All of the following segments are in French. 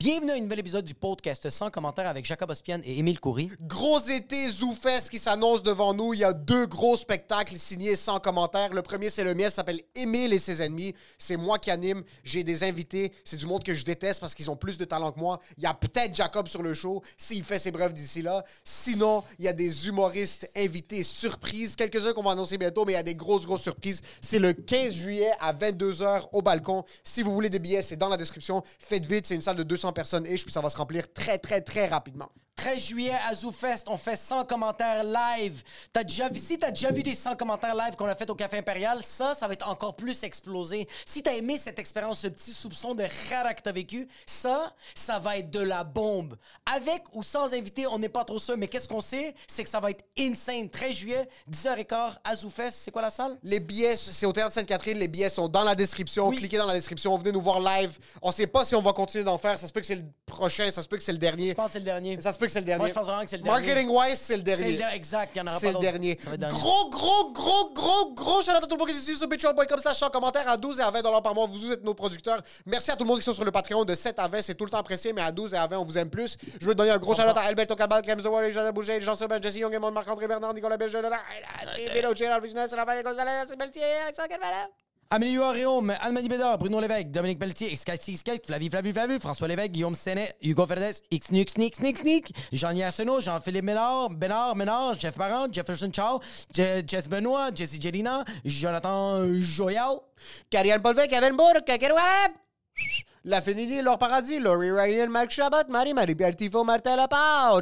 Bienvenue à un nouvel épisode du podcast sans commentaire avec Jacob Ospian et Émile Coury. Gros été ZooFest qui s'annonce devant nous. Il y a deux gros spectacles signés sans commentaire. Le premier, c'est le mien, s'appelle Émile et ses ennemis. C'est moi qui anime. J'ai des invités. C'est du monde que je déteste parce qu'ils ont plus de talent que moi. Il y a peut-être Jacob sur le show s'il fait ses brefs d'ici là. Sinon, il y a des humoristes invités surprises. Quelques-uns qu'on va annoncer bientôt, mais il y a des grosses, grosses surprises. C'est le 15 juillet à 22h au balcon. Si vous voulez des billets, c'est dans la description. Faites vite, c'est une salle de 200 personnes et puis ça va se remplir très, très, très rapidement. 13 juillet à ZooFest, on fait 100 commentaires live. T'as déjà vu, si t'as déjà vu des 100 commentaires live qu'on a fait au Café Impérial, ça, ça va être encore plus explosé. Si t'as aimé cette expérience, ce petit soupçon de rara que t'as vécu, ça, ça va être de la bombe. Avec ou sans invité, on n'est pas trop sûr, mais qu'est-ce qu'on sait? C'est que ça va être insane. 13 juillet, 10h15 à ZooFest. C'est quoi la salle? Les billets, c'est au Théâtre Sainte-Catherine. Les billets sont dans la description. Oui. Cliquez dans la description. Venez nous voir live. On sait pas si on va continuer d'en faire. Ça se peut que c'est le prochain. Ça se peut que c'est le dernier. Je pense que c'est le dernier. Ça se peut que c'est le dernier. Moi, je pense vraiment que c'est le dernier. Marketing wise, c'est le C'est dernier. le exact, il y en aura C'est pas le d'autre. dernier. Gros, gros, gros, gros, gros shout out à tout le monde qui suit sur patreon.com slash en commentaire à 12 et à 20 dollars par mois. Vous êtes nos producteurs. Merci à tout le monde qui sont sur le Patreon de 7 à 20. C'est tout le temps apprécié, mais à 12 et à 20, on vous aime plus. Je veux donner un gros shout out à Alberto Cabal, Clem Zawar, Jean Bouger, Jean Sebastien, Jesse Young, Marc-André Bernard, Nicolas Belge, Vélo, Gérald Business, Raphaël Gonzalez, Beltier, Alexandre Carvalho. Amélie Réaume, Anne-Marie Bédard, Bruno Lévesque, Dominique Pelletier, Sky, Flavie Flavie Flavie, François Lévesque, Guillaume Senet, Hugo Verdes, X Nuke Sneak Sneak Sneak, Jean-Yann Arsenault, Jean-Philippe Ménard, Bénard, Ménard, Jeff Parent, Jefferson Chow, Je- Jess Benoît, Jesse Jelina, Jonathan Joyal, Karianne Polvec, Kevin Bourg, Kakerouab. La Fénidi, Laure Paradis, Laurie Ryan, Marc Chabot, Marie, Marie-Pierre Tifo, Martin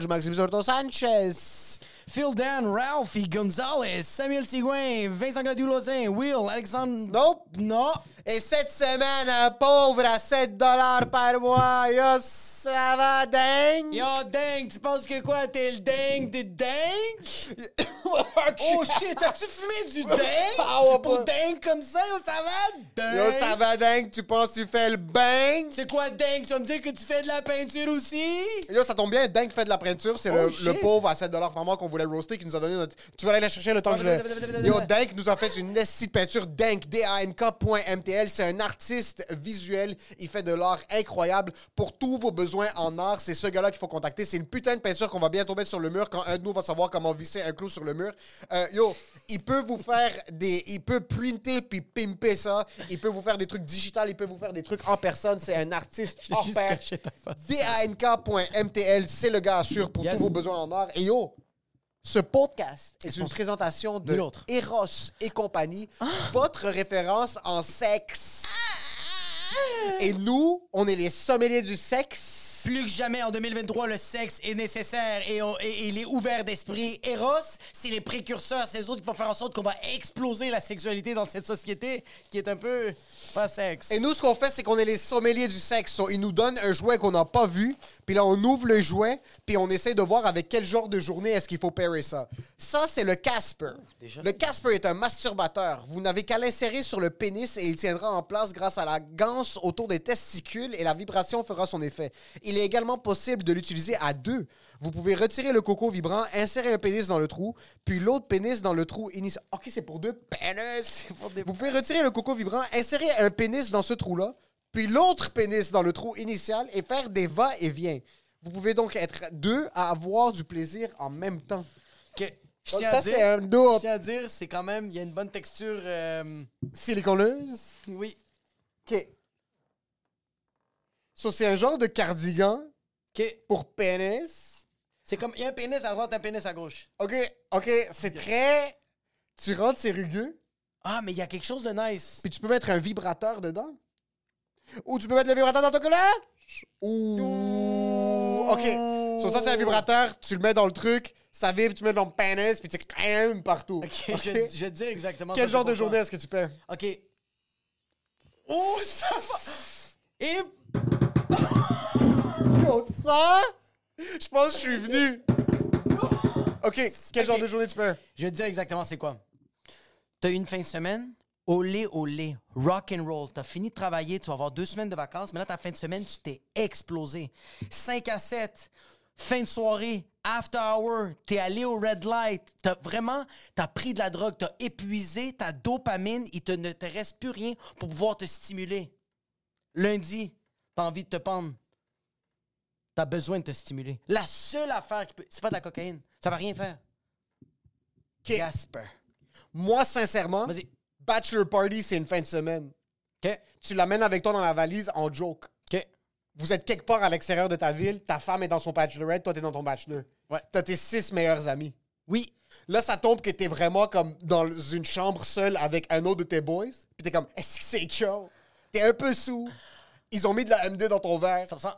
Maxime Sorto Sanchez. Phil Dan, Ralphie Gonzalez, Samuel Sigouin, Vincent Gladue-Lozin, Will, Alexandre... Nope. Non. Et cette semaine, un pauvre à 7 dollars par mois. Yo, ça va dingue? Yo, dang, tu penses que quoi, t'es le dang de dang? Oh shit, as-tu fumé du dang? Ah, ouais, Pour pas- dang comme ça, yo, ça va? Dang? Yo, ça va dingue? Tu penses que tu fais le bang? C'est quoi dang? Tu vas me dire que tu fais de la peinture aussi? Yo, ça tombe bien, Dingue fait de la peinture. C'est Oh, le, le pauvre à 7 par mois qu'on voulait roaster qui nous a donné notre. Tu vas aller la chercher le temps que je. Yo, Dank nous a fait une site de peinture. Dank, D-A-N-K.mtl. C'est un artiste visuel. Il fait de l'art incroyable pour tous vos besoins en art. C'est ce gars-là qu'il faut contacter. C'est une putain de peinture qu'on va bientôt mettre sur le mur quand un de nous va savoir comment visser un clou sur le mur. Euh, yo, il peut vous faire des. Il peut printer puis pimper ça. Il peut vous faire des trucs digitales. Il peut vous faire des trucs en personne. C'est un artiste hors pair. DANK.mtl, c'est le gars sûr pour Yes. tous vos besoins en art. Et yo, ce podcast est une présentation de. Eros et compagnie, votre référence en sexe. Et nous, on est les sommeliers du sexe. Plus que jamais en 2023, le sexe est nécessaire et, on- et- et il est ouvert d'esprit. Eros, c'est les précurseurs, c'est eux autres qui vont faire en sorte qu'on va exploser la sexualité dans cette société qui est un peu pas sexe. Et nous, ce qu'on fait, c'est qu'on est les sommeliers du sexe. So, ils nous donnent un jouet qu'on n'a pas vu, puis là, on ouvre le jouet, puis on essaie de voir avec quel genre de journée est-ce qu'il faut pairer ça. Ça, c'est le Casper. Le Casper est un masturbateur. Vous n'avez qu'à l'insérer sur le pénis et il tiendra en place grâce à la ganse autour des testicules et la vibration fera son effet. Il est également possible de l'utiliser à deux. Vous pouvez retirer le coco vibrant, insérer un pénis dans le trou, puis l'autre pénis dans le trou initial. Ok, c'est pour deux pénis. Vous pouvez retirer le coco vibrant, insérer un pénis dans ce trou-là, puis l'autre pénis dans le trou initial et faire des va-et-vient. Vous pouvez donc être deux à avoir du plaisir en même temps. Je tiens ça, c'est un dos Je tiens à dire, c'est quand même, il y a une bonne texture. euh, siliconeuse. oui. OK. So, c'est un genre de cardigan OK. pour pénis. C'est comme, il y a un pénis à droite, un pénis à gauche. OK, OK, c'est très... Tu rentres, c'est rugueux, Ah, mais il y a quelque chose de nice. puis tu peux mettre un vibrateur dedans. Ou tu peux mettre le vibrateur dans ton collant. Ouh. OK. So, ça, c'est un vibrateur. Tu le mets dans le truc, ça vibre, tu mets dans le pénis, puis tu crèmes partout. OK, Je, je vais te dire exactement Quel ça, genre de journée est-ce que tu fais? OK. Oh, ça va... Et... Yo, ça? Je pense que je suis venu. OK, quel genre de journée tu fais? Je vais te dire exactement c'est quoi. T'as une fin de semaine, olé, olé, rock and roll. T'as fini de travailler, tu vas avoir deux semaines de vacances, mais là, ta fin de semaine, tu t'es explosé. 5 à 7, fin de soirée, after hour, t'es allé au red light. T'as vraiment, t'as pris de la drogue, t'as épuisé ta dopamine, il te, ne te reste plus rien pour pouvoir te stimuler. Lundi, t'as envie de te pendre. T'as besoin de te stimuler. La seule affaire qui peut. C'est pas de la cocaïne. Ça va rien faire. OK. Gasper. Moi, sincèrement, Vas-y. Bachelor party, c'est une fin de semaine. OK? Tu l'amènes avec toi dans la valise en joke. OK. Vous êtes quelque part à l'extérieur de ta ville, ta femme est dans son bachelorette, toi t'es dans ton bachelor. Ouais. T'as tes six meilleurs amis. Oui. Là, ça tombe que t'es vraiment comme dans une chambre seule avec un autre de tes boys. Puis t'es comme, est-ce que c'est cool? T'es un peu sous. Ils ont mis de la MD dans ton verre. Ça me sent.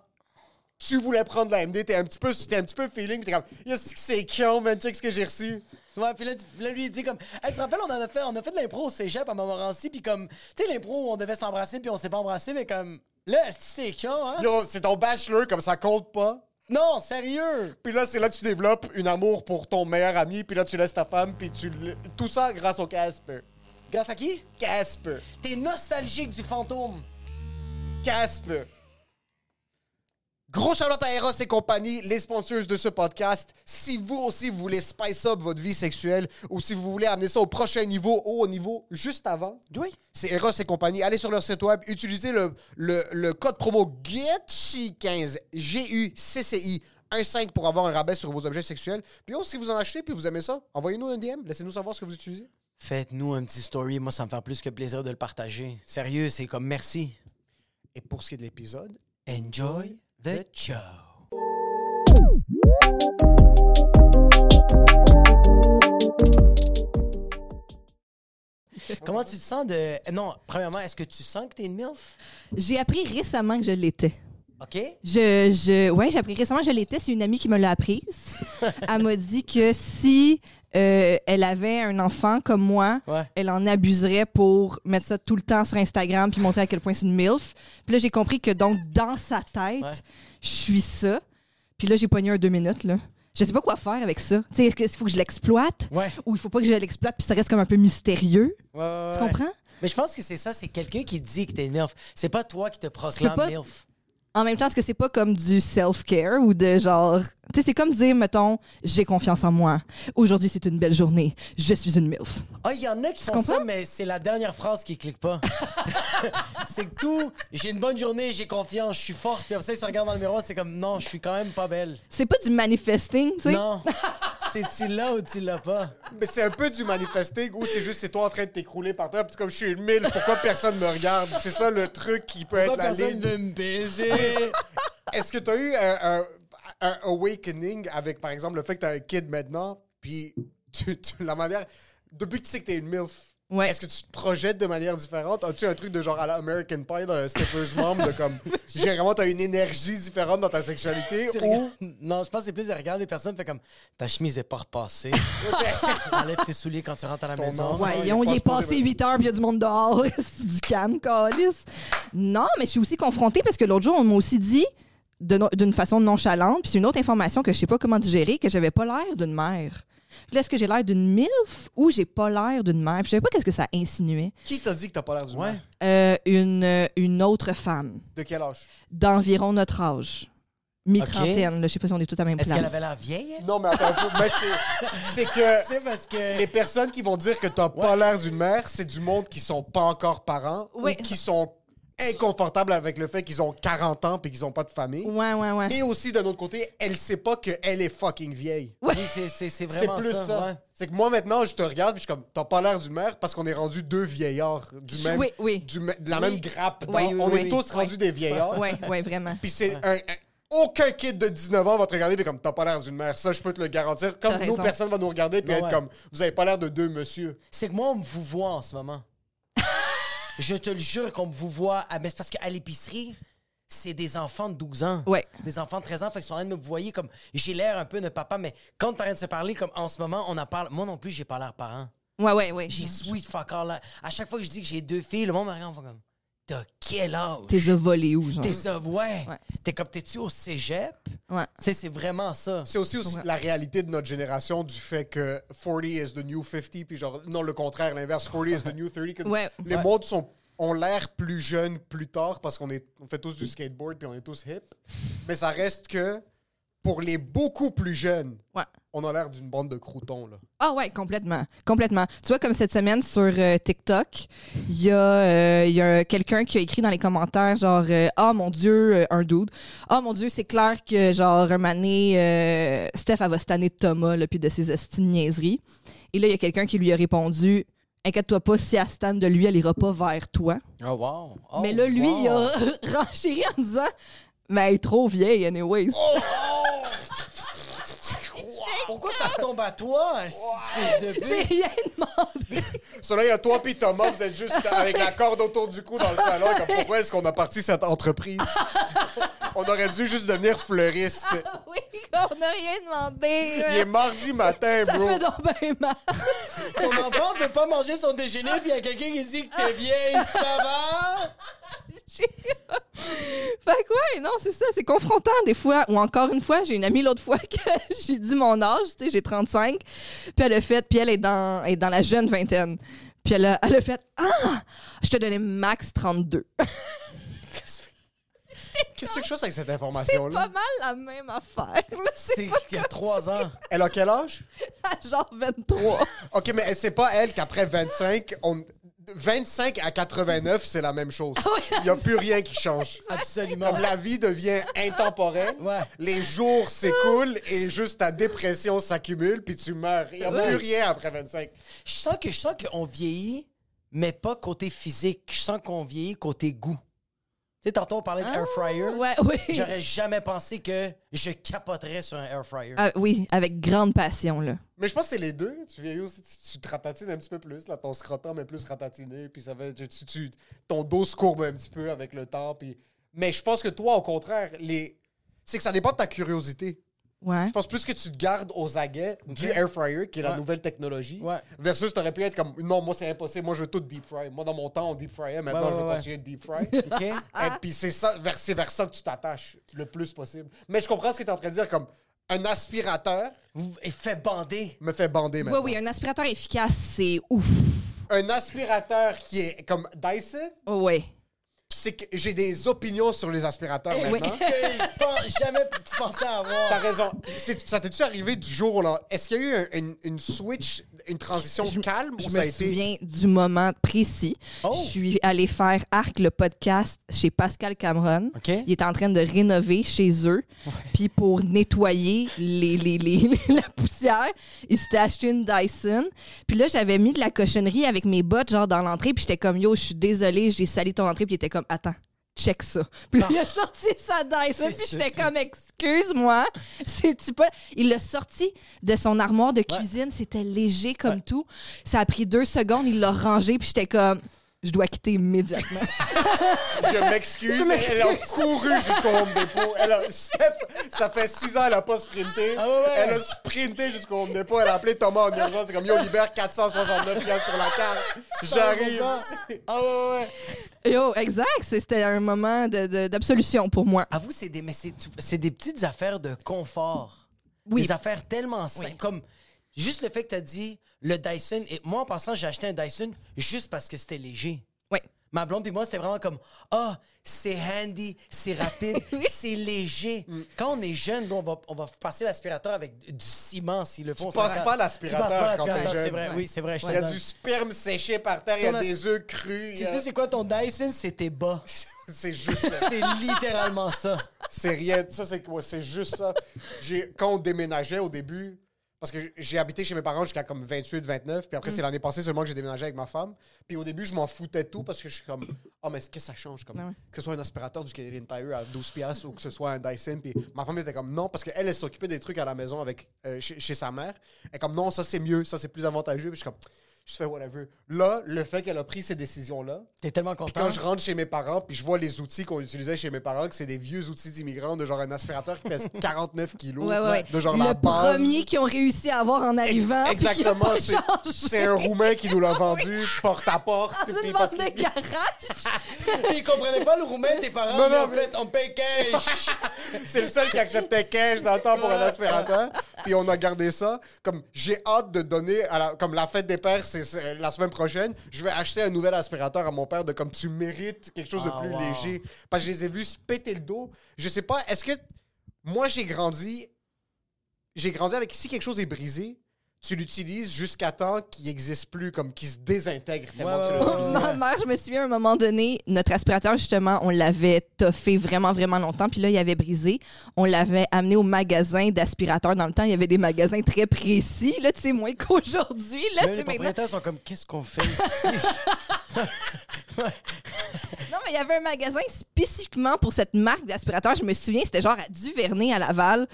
Tu voulais prendre la MD. T'es un petit peu, t'es un petit peu feeling. T'es comme, que c'est cool, man? Check ce que j'ai reçu. Ouais, puis là, là, lui, il dit comme. Hey, tu te rappelles, on, en a fait, on a fait de l'impro au cégep à Montmorency, puis comme. Tu sais, l'impro où on devait s'embrasser, puis on s'est pas embrassé, mais comme. Là, c'est con, hein? Yo, c'est ton bachelor, comme ça compte pas. Non, sérieux! Puis là, c'est là que tu développes une amour pour ton meilleur ami. Puis là, tu laisses ta femme. Puis tu. Tout ça grâce au Casper. Grâce à qui? Casper. T'es nostalgique du fantôme. Casper. Gros shout à Eros et compagnie, les sponsors de ce podcast. Si vous aussi vous voulez spice up votre vie sexuelle ou si vous voulez amener ça au prochain niveau ou au niveau juste avant, Oui. c'est Eros et compagnie. Allez sur leur site web, utilisez le, le, le code promo GUCCI15, G-U-C-C-I, 1.5 pour avoir un rabais sur vos objets sexuels. Puis oh, si vous en achetez puis vous aimez ça, envoyez-nous un DM, laissez-nous savoir ce que vous utilisez. Faites-nous un petit story, moi, ça me fait plus que plaisir de le partager. Sérieux, c'est comme merci. Et pour ce qui est de l'épisode, Enjoy the show. Comment tu te sens de. Non, premièrement, est-ce que tu sens que t'es une MILF? J'ai appris récemment que je l'étais. OK? Je, je, ouais, j'ai appris récemment que je l'étais. C'est une amie qui me l'a apprise. elle m'a dit que si euh, elle avait un enfant comme moi, Ouais. elle en abuserait pour mettre ça tout le temps sur Instagram puis montrer à quel point c'est une MILF. Puis là, j'ai compris que donc, dans sa tête, Ouais. je suis ça. Puis là, j'ai pogné un deux minutes, là. Je sais pas quoi faire avec ça. Tu sais, est-ce qu'il faut que je l'exploite? Ouais. ou il faut pas que je l'exploite puis ça reste comme un peu mystérieux? Ouais, ouais, Tu comprends? Mais je pense que c'est ça, c'est quelqu'un qui dit que t'es MILF. C'est pas toi qui te proclame pas- MILF. En même temps, est-ce que c'est pas comme du self-care ou de genre. Tu sais, c'est comme dire, mettons, j'ai confiance en moi. Aujourd'hui, c'est une belle journée. Je suis une MILF. Ah, il y en a qui font comprends? ça, mais c'est la dernière phrase qui clique pas. c'est que tout, j'ai une bonne journée, j'ai confiance, je suis forte. Puis après ça, ils se regardent dans le miroir, c'est comme, non, je suis quand même pas belle. C'est pas du manifesting, tu sais? Non. c'est tu l'as ou tu l'as pas? Mais c'est un peu du manifesting ou c'est juste c'est toi en train de t'écrouler par terre. Puis comme je suis une mille, pourquoi personne me regarde? C'est ça le truc qui peut être la personne ligne. veut me baiser? Est-ce que tu as eu un, un- un awakening avec, par exemple, le fait que tu as un kid maintenant, puis tu, tu- la manière. Depuis que tu sais que tu es une MILF, Ouais. est-ce que tu te projettes de manière différente? As-tu un truc de genre à la American Pie, dans Stepper's Mom, de comme. J'ai vraiment, tu as une énergie différente dans ta sexualité Tu ou? regardes- Non, je pense que c'est plus de regarder les personnes, fait comme, ta chemise est pas repassée. Enlève tes souliers quand tu rentres à la Ton maison. Ouais, il on est passé supposé- 8 heures, puis il y a du monde dehors. c'est du calme, calice. Non, mais je suis aussi confrontée parce que l'autre jour, on m'a aussi dit de no- d'une façon nonchalante, puis c'est une autre information que je sais pas comment digérer, que j'avais pas l'air d'une mère. Est-ce que j'ai l'air d'une MILF ou j'ai pas l'air d'une mère? Puis je savais pas qu'est-ce que ça insinuait. Qui t'a dit que t'as pas l'air du Ouais. mal? Euh, une, euh, une autre femme De quel âge? d'environ notre âge. Mi-trentaine, là, je sais pas si on est tous à la même Est-ce place. qu'elle avait l'air vieille? elle? Non, mais attends un peu. Mais c'est- c'est que. C'est parce que. Les personnes qui vont dire que t'as pas l'air d'une mère, c'est du monde qui sont pas encore parents Oui. ou qui sont inconfortable avec le fait qu'ils ont 40 ans puis qu'ils ont pas de famille. Ouais, ouais, ouais. Et aussi, d'un autre côté, elle sait pas qu'elle est fucking vieille. Oui, c'est- c'est c'est C'est vraiment plus ça. ouais. C'est que moi, maintenant, je te regarde puis je suis comme, t'as pas l'air d'une mère parce qu'on est rendu deux vieillards du même, Oui, oui. du de la Oui. même grappe. Oui, oui, on oui, est oui. tous rendus Oui. des vieillards. Ouais, ouais, vraiment. Puis c'est un, un- Aucun kid de 19 ans va te regarder puis comme t'as pas l'air d'une mère. Ça, je peux te le garantir. Comme nous, raison. personne va nous regarder puis être ouais. comme vous avez pas l'air de deux monsieur. C'est que moi, on me vous voit en ce moment. Je te le jure qu'on me vous voit. à- Mais c'est parce qu'à l'épicerie, c'est des enfants de 12 ans. Ouais. Des enfants de 13 ans. Fait qu'ils sont en train de me voyer comme. J'ai l'air un peu de papa, mais quand t'es en train de se parler, comme en ce moment, on en parle. Moi non plus, j'ai pas l'air parent. Ouais, ouais, ouais. J'ai sweet fuck all. À chaque fois que je dis que j'ai deux filles, le monde me regarde, comme. T'as quel âge? T'es volé où, genre? T'es ça, ouais. Ouais. T'es comme, t'es-tu au cégep? Ouais. Tu sais, c'est vraiment ça. C'est aussi, aussi la réalité de notre génération du fait que 40 is the new 50, puis genre, non, le contraire, l'inverse, 40 is the new 30. que Ouais. Les Ouais. mondes sont, ont l'air plus jeunes plus tard parce qu'on est, on fait tous du skateboard puis on est tous hip. Mais ça reste que pour les beaucoup plus jeunes, Ouais. on a l'air d'une bande de croutons, là. Ah ouais, complètement. Complètement. Tu vois, comme cette semaine sur euh, TikTok, il y a, euh, il y a quelqu'un qui a écrit dans les commentaires genre euh, Ah mon Dieu, euh, un dude. Ah mon Dieu, c'est clair que genre un mané, euh, Steph elle va se tanner de Thomas là, puis de ses niaiseries. Et là, il y a quelqu'un qui lui a répondu Inquiète-toi pas, si elle se tanne de lui, elle ira pas vers toi. Oh, wow. Oh, Mais là, lui, wow. il a renchéri en disant Mais elle est trop vieille, anyways. Pourquoi ça retombe à toi, si tu fais de J'ai rien demandé. Cela, il y a toi puis Thomas, vous êtes juste avec la corde autour du cou dans le salon. Comme, pourquoi est-ce qu'on a parti cette entreprise? on aurait dû juste devenir fleuriste. oui, on n'a rien demandé. Il est mardi matin, Ça bro. fait donc bien mal. Ton enfant veut pas manger son déjeuner, puis il y a quelqu'un qui dit que t'es vieille, ça va? fait que ouais, non, c'est ça, c'est confrontant des fois. Ou encore une fois, j'ai une amie l'autre fois que j'ai dit mon âge, tu sais, j'ai 35. Puis elle a fait, puis elle est dans, elle est dans la jeune vingtaine. Puis elle a, elle a fait Ah, je te donnais max 32. Qu'est-ce que je fais avec cette C'est information-là? pas mal la même affaire. C'est C'est il y a trois ans. Elle a quel âge? genre 23. OK, mais c'est pas elle qu'après 25, on... 25 à 89, c'est la même chose. Il n'y a plus rien qui change. Absolument. Comme la vie devient intemporelle, Ouais. les jours s'écoulent et juste ta dépression s'accumule, puis tu meurs. Il n'y a plus rien après 25. Je sens que je sens qu'on vieillit, mais pas côté physique. Je sens qu'on vieillit côté goût. Sais, tantôt on parlait de air fryer. Ouais, oui. J'aurais jamais pensé que je capoterais sur un air fryer. Ah, oui, avec grande passion, là. Mais je pense que c'est les deux. Tu vieillis aussi, tu, tu te ratatines un petit peu plus. Là, ton scrotum est plus ratatiné, puis ça fait, tu- tu- ton dos se courbe un petit peu avec le temps. Puis... Mais je pense que toi, au contraire, les... c'est que ça dépend de ta curiosité. Ouais. Je pense plus que tu te gardes aux aguets du air fryer, qui est la Ouais. nouvelle technologie, Ouais. versus tu aurais pu être comme non, moi c'est impossible, moi je veux tout deep fry. Moi dans mon temps on deep fryait, maintenant Ouais, je veux continuer de deep fry. Et puis c'est ça, vers, c'est vers ça que tu t'attaches le plus possible. Mais je comprends ce que tu es en train de dire, comme un aspirateur Il fait bander. me fait bander Oui, maintenant. oui, un aspirateur efficace, c'est ouf. Un aspirateur qui est comme Dyson, Oh, ouais. C'est que j'ai des opinions sur les aspirateurs Eh maintenant. Je pense- jamais tu pensais avoir. T'as raison. C'est- Ça t'est-tu arrivé du jour au lendemain? Est-ce qu'il y a eu un- une, une switch, une transition Je- calme Je ou me ça a été. souviens du moment précis. Oh. Je suis allée faire Arc, le podcast, chez Pascal Cameron. OK. Il était en train de rénover chez eux. Puis pour nettoyer les, les- les- la poussière, il s'était acheté une Dyson. Puis là, j'avais mis de la cochonnerie avec mes bottes, genre dans l'entrée. Puis j'étais comme, yo, je suis désolée, j'ai sali ton entrée. Puis il était comme, attends. Check ça. Puis là, il a sorti sa Dyson. Puis j'étais comme, excuse-moi. C'est pas? Il l'a sorti de son armoire de cuisine. C'était léger comme tout. Ça a pris deux secondes. Il l'a rangé. Puis j'étais comme, je dois quitter immédiatement. Je m'excuse. Elle a couru jusqu'au Home Depot. Elle a, Steph, ça fait six ans, elle a pas sprinté. Ah ouais. Elle a sprinté jusqu'au Home Depot. Elle a appelé Thomas en urgence. C'est comme, yo, libère 469 piastres sur la carte. J'arrive. Ah ouais, ouais. Yo, exact. C'était un moment de- de- d'absolution pour moi. Avoue, c'est des, mais c'est, c'est des petites affaires de confort. Oui. Des affaires tellement simples. Comme juste le fait que tu as dit le Dyson. Et moi, en passant, j'ai acheté un Dyson juste parce que c'était léger. Oui. Ma blonde puis moi, c'était vraiment comme Ah, c'est handy, c'est rapide, c'est léger. Mm. Quand on est jeune, nous, on va, on va passer l'aspirateur avec du ciment s'il le faut. Tu passes pas l'aspirateur quand t'es l'aspirateur, jeune. C'est vrai, oui, c'est vrai. je te Il y a du sperme séché par terre, il y a des œufs crus. Tu a- sais, c'est quoi ton Dyson? C'est tes bas. C'est juste ça. C'est littéralement ça. C'est rien. Ça, c'est quoi? C'est juste ça. J'ai, quand on déménageait au début, parce que j'ai habité chez mes parents jusqu'à comme 28, 29, puis après, c'est l'année passée seulement que j'ai déménagé avec ma femme. Puis au début, je m'en foutais tout parce que je suis comme, oh, mais qu'est-ce que ça change? Comme, ouais. Que ce soit un aspirateur du Canadian Tire à 12$ piastres ou que ce soit un Dyson. Puis ma femme était comme, non, parce qu'elle, elle s'occupait des trucs à la maison avec, euh, chez, chez sa mère. Elle est comme, non, ça c'est mieux, ça c'est plus avantageux. Puis je suis comme, je fais whatever. Là, le fait qu'elle a pris ces décisions-là, T'es tellement puis content. quand je rentre chez mes parents, puis je vois les outils qu'on utilisait chez mes parents, que c'est des vieux outils d'immigrants, de genre un aspirateur qui pèse 49 kilos, Ouais, ouais, ouais. de genre le la base. premier qu'ils ont réussi à avoir en arrivant. Exactement, c'est c'est un Roumain qui nous l'a vendu porte à porte. Dans puis une parce vente de garage. Ils comprenaient pas le roumain, tes parents. Non, mais non, en fait, on paye cash. C'est le seul qui acceptait cash dans le temps pour un aspirateur. Puis on a gardé ça. Comme j'ai hâte de donner, à la, comme la fête des pères, c'est c'est la semaine prochaine, je vais acheter un nouvel aspirateur à mon père de comme tu mérites quelque chose de Ah, plus wow. léger. Parce que je les ai vus se péter le dos. Je sais pas, est-ce que moi j'ai grandi, j'ai grandi avec si quelque chose est brisé, tu l'utilises jusqu'à temps qu'il n'existe plus, comme qu'il se désintègre tellement Ouais, que tu ouais, l'as ouais. utilisé. Ma mère, je me souviens à un moment donné, notre aspirateur, justement, on l'avait toffé vraiment, vraiment longtemps. Puis là, il avait brisé. On l'avait amené au magasin d'aspirateurs. Dans le temps, il y avait des magasins très précis. Là, tu sais, moins qu'aujourd'hui. Là, tu Là, sais, les maintenant. propriétaires sont comme, qu'est-ce qu'on fait ici? Non, mais il y avait un magasin spécifiquement pour cette marque d'aspirateur. Je me souviens, c'était genre à Duvernay, à Laval.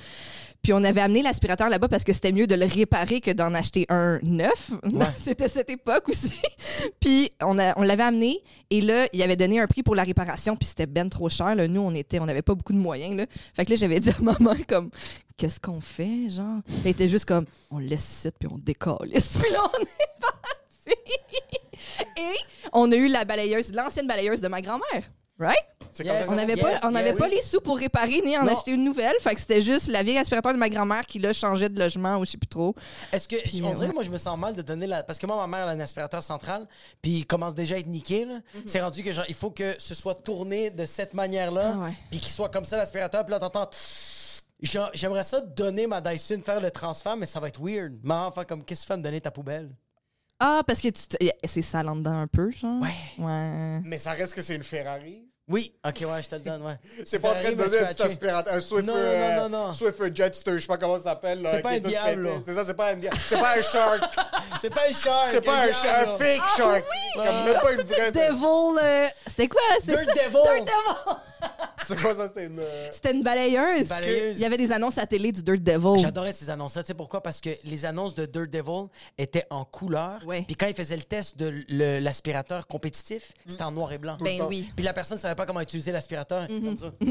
Puis on avait amené l'aspirateur là-bas parce que c'était mieux de le réparer que d'en acheter un neuf. c'était cette époque aussi. puis on, a- on l'avait amené et là, il avait donné un prix pour la réparation. Puis c'était ben trop cher. Là. Nous, on était, on n'avait pas beaucoup de moyens. Là. Fait que là, j'avais dit à maman comme, qu'est-ce qu'on fait, genre? Elle était juste comme, on le laisse ici puis on décolle. Puis là, on est parti. Et on a eu la balayeuse, l'ancienne balayeuse de ma grand-mère. Right? Yes. On n'avait Yes, pas, on n'avait yes. pas les sous pour réparer ni en Non. acheter une nouvelle. Fait que c'était juste la vieille aspirateur de ma grand-mère qui l'a changé de logement ou je sais plus trop. Est-ce que. Puis, on dirait que moi, je me sens mal de donner la. Parce que moi, ma mère, elle a un aspirateur central, puis il commence déjà à être niqué, là. Mhm. C'est rendu que, genre, il faut que ce soit tourné de cette manière-là, Ah ouais. puis qu'il soit comme ça, l'aspirateur, puis là, t'entends. J'aimerais ça donner ma Dyson, faire le transfert, mais ça va être weird. Maman, faire comme, qu'est-ce que tu fais à me donner ta poubelle? Ah, parce que tu te- c'est en dedans un peu, genre. Ouais. Ouais. Mais ça reste que c'est une Ferrari. Oui, ok, ouais, je te le donne, ouais. C'est pas en train de donner un petit aspirateur, un Swiffer, Non, non, euh, non, non. Swiffer Jetster, je sais pas comment ça s'appelle. C'est pas un diable. C'est ça, c'est pas un diable. C'est pas un shark. C'est pas un shark! C'est pas un, fake shark. Comme même pas une vraie. Devil, euh, c'était quoi? C'est Dirt? Devil. Dirt Devil! C'est quoi ça? C'était une. euh, C'était une balayeuse. Une balayeuse. Il y avait des annonces à télé du Dirt Devil. J'adorais ces annonces-là. Tu sais pourquoi? Parce que les annonces de Dirt Devil étaient en couleur. Ouais. Puis quand ils faisaient le test de l'aspirateur compétitif, c'était en noir et blanc. Ben oui. Puis la personne ne pas comment utiliser l'aspirateur. comme ça.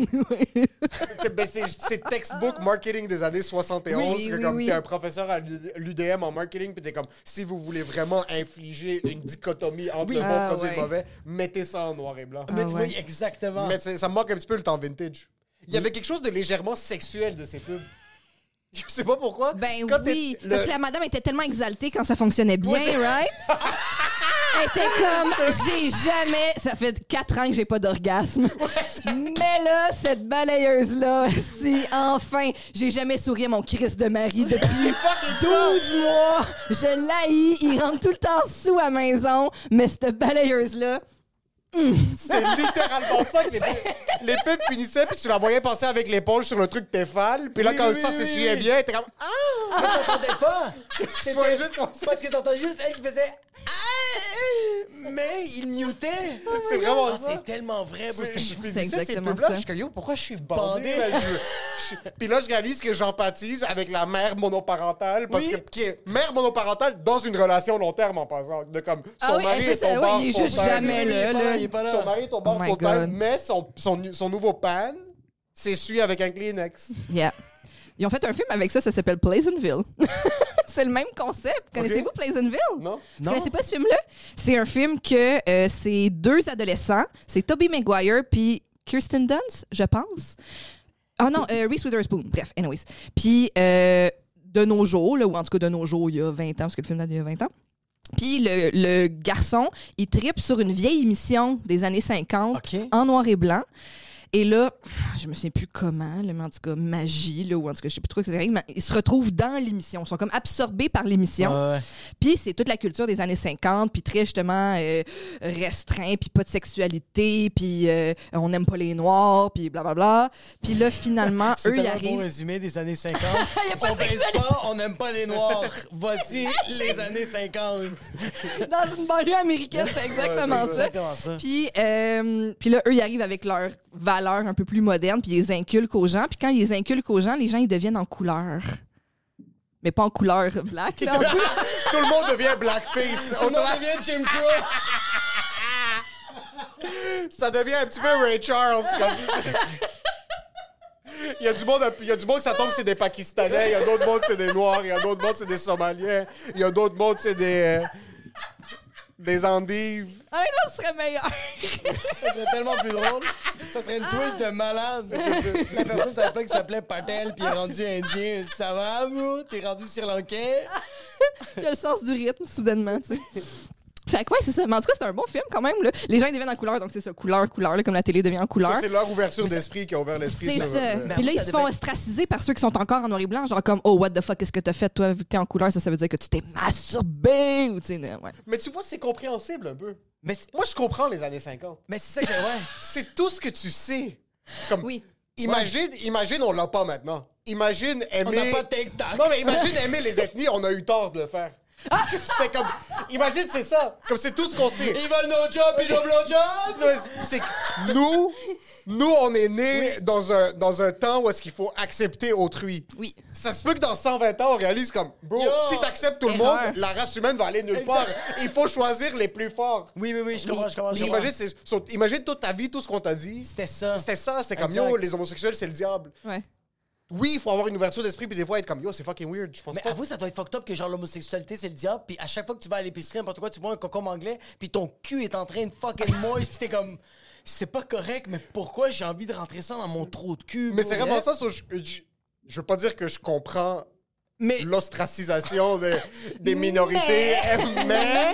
c'est- ben, c'est- textbook marketing des années 71. Oui, que oui, comme oui. t'es un professeur à l'UDM en marketing, puis t'es comme, si vous voulez vraiment infliger une dichotomie entre le bon Ah, produit et ouais. le mauvais, mettez ça en noir et blanc. Ah ouais. vois, exactement. Mais ça me manque un petit peu le temps vintage. Il y avait quelque chose de légèrement sexuel de ces pubs. Je sais pas pourquoi. Ben Quand oui, le- parce que la madame était tellement exaltée quand ça fonctionnait bien, Ouais, right? Elle était comme, j'ai jamais, ça fait quatre ans que j'ai pas d'orgasme. Mais là, cette balayeuse-là, si, enfin, j'ai jamais souri à mon Christ de mari depuis fucking 12 mois. Je l'haïs, il rentre tout le temps sous à maison, mais cette balayeuse-là, C'est littéralement ça que les, les pubs finissaient, puis tu la voyais passer avec l'épaule sur le truc téfal, puis là, Oui, quand oui, ça oui, s'essuyait oui. bien, t'es comme Ah! Mais t'entendais pas! Voyais juste comme ça. Parce que t'entends juste elle qui faisait. Ah! Mais il mutait! C'est vraiment Ah, ça. c'est tellement vrai, bro. C'est- Je C'est- finissais ces exactement pubs-là, ça. je suis comme, yo, pourquoi je suis bandé? Bandé. là, je- je- Puis là, je réalise que j'empathise avec la mère monoparentale, parce Oui. que, qui est mère monoparentale dans une relation long terme en passant. De comme, son Ah oui, mari elle est fait ça, au ouais, bar il est juste jamais là, pas là. il est pas là. Son mari est au bar Oh my full-time, God. mais son, son, son nouveau pan s'essuie avec un Kleenex. yeah. Ils ont fait un film avec ça, ça s'appelle Pleasantville. c'est le même concept. Connaissez-vous Pleasantville? Non? Vous connaissez pas ce film-là? C'est un film que euh, c'est deux adolescents. C'est Toby Maguire puis Kirsten Dunst, je pense. Ah non, euh, Reese Witherspoon. Bref, anyways. Puis euh, de nos jours, là, ou en tout cas de nos jours, il y a 20 ans, parce que le film date d'il y a 20 ans, Puis le, le garçon, il tripe sur une vieille émission des années 50 OK. en noir et blanc. Et là, je me souviens plus comment, là, mais en tout cas, magie, là, ou en tout cas, je sais plus trop que c'est, mais ils se retrouvent dans l'émission. Ils sont comme absorbés par l'émission. Ouais. Puis c'est toute la culture des années 50, puis très justement euh, restreint, puis pas de sexualité, puis euh, on n'aime pas les noirs, puis blablabla. Puis là, finalement, C'est eux, ils tellement un bon arrivent. résumé des années 50. Il y a pas on de pas, on n'aime pas les noirs. Voici les années 50. Dans une banlieue américaine, c'est exactement C'est ça. exactement ça. Puis, euh, puis là, eux, ils arrivent avec leurs valeurs un peu plus modernes, puis ils les inculquent aux gens. Puis quand ils les inculquent aux gens, les gens, ils deviennent en couleur. Mais pas en couleur black, là, en couleur- Tout le monde devient blackface. On Automatiquement, devient Jim Crow. ça devient un petit peu Ray Charles. comme- Il y, a du monde, il y a du monde que ça tombe que c'est des Pakistanais, il y a d'autres mondes c'est des Noirs, il y a d'autres mondes c'est des Somaliens, il y a d'autres mondes c'est des... des Andives. Honnêtement, ce serait meilleur. Ça serait tellement plus drôle. Ça serait une twist de malade. La personne s'appelait qui s'appelait Patel puis est rendu indien. Ça va, bro? T'es rendu Sri Lankais? Il y a le sens du rythme, soudainement, tu sais. Fait que ouais, c'est ça. Mais en tout cas, c'est un bon film quand même. Là. Les gens ils deviennent en couleur, donc c'est ça, couleur, couleur, là, comme la télé devient en couleur. Ça, c'est leur ouverture d'esprit qui a ouvert l'esprit. C'est ça. euh, Puis là, ça ils se devait font ostraciser par ceux qui sont encore en noir et blanc. Genre comme, oh, what the fuck, qu'est-ce que t'as fait, toi, vu que t'es en couleur? Ça, ça veut dire que tu t'es masturbé ou, tu sais, ouais. Mais tu vois, c'est compréhensible un peu. Mais, Moi, je comprends les années 50. mais c'est ça que. Ouais. C'est tout ce que tu sais. Comme, Oui. Imagine, imagine, on l'a pas maintenant. Imagine On aimer. n'a pas TikTok. Non, mais imagine aimer les ethnies, on a eu tort de le faire. C'était comme. Imagine, c'est ça. Comme c'est tout ce qu'on sait. Ils veulent nos jobs, ils veulent nos jobs! C'est que nous, nous, on est nés dans, un, dans un temps où est-ce qu'il faut accepter autrui. Oui. Ça se peut que dans 120 ans, on réalise comme, bro, Yo, si t'acceptes tout le monde, la race humaine va aller nulle part. Il faut choisir les plus forts. Oui, oui, oui, je comprends, je comprends. je Puis comprends. imagine, c'est- so- imagine toute ta vie, tout ce qu'on t'a dit. C'était ça. C'était ça, c'était comme, yo, les homosexuels, c'est le diable. Ouais. Oui, il faut avoir une ouverture d'esprit, puis des fois être comme, yo, c'est fucking weird. Je pense Mais pas. avoue, ça doit être fucked up que genre l'homosexualité c'est le diable, puis à chaque fois que tu vas à l'épicerie, n'importe quoi, tu vois un cocon anglais, puis ton cul est en train de fucking moist, puis t'es comme. C'est pas correct, mais pourquoi j'ai envie de rentrer ça dans mon trou de cul? Mais c'est vraiment ça, so, je, je, je veux pas dire que je comprends Mais l'ostracisation de- des minorités, mais,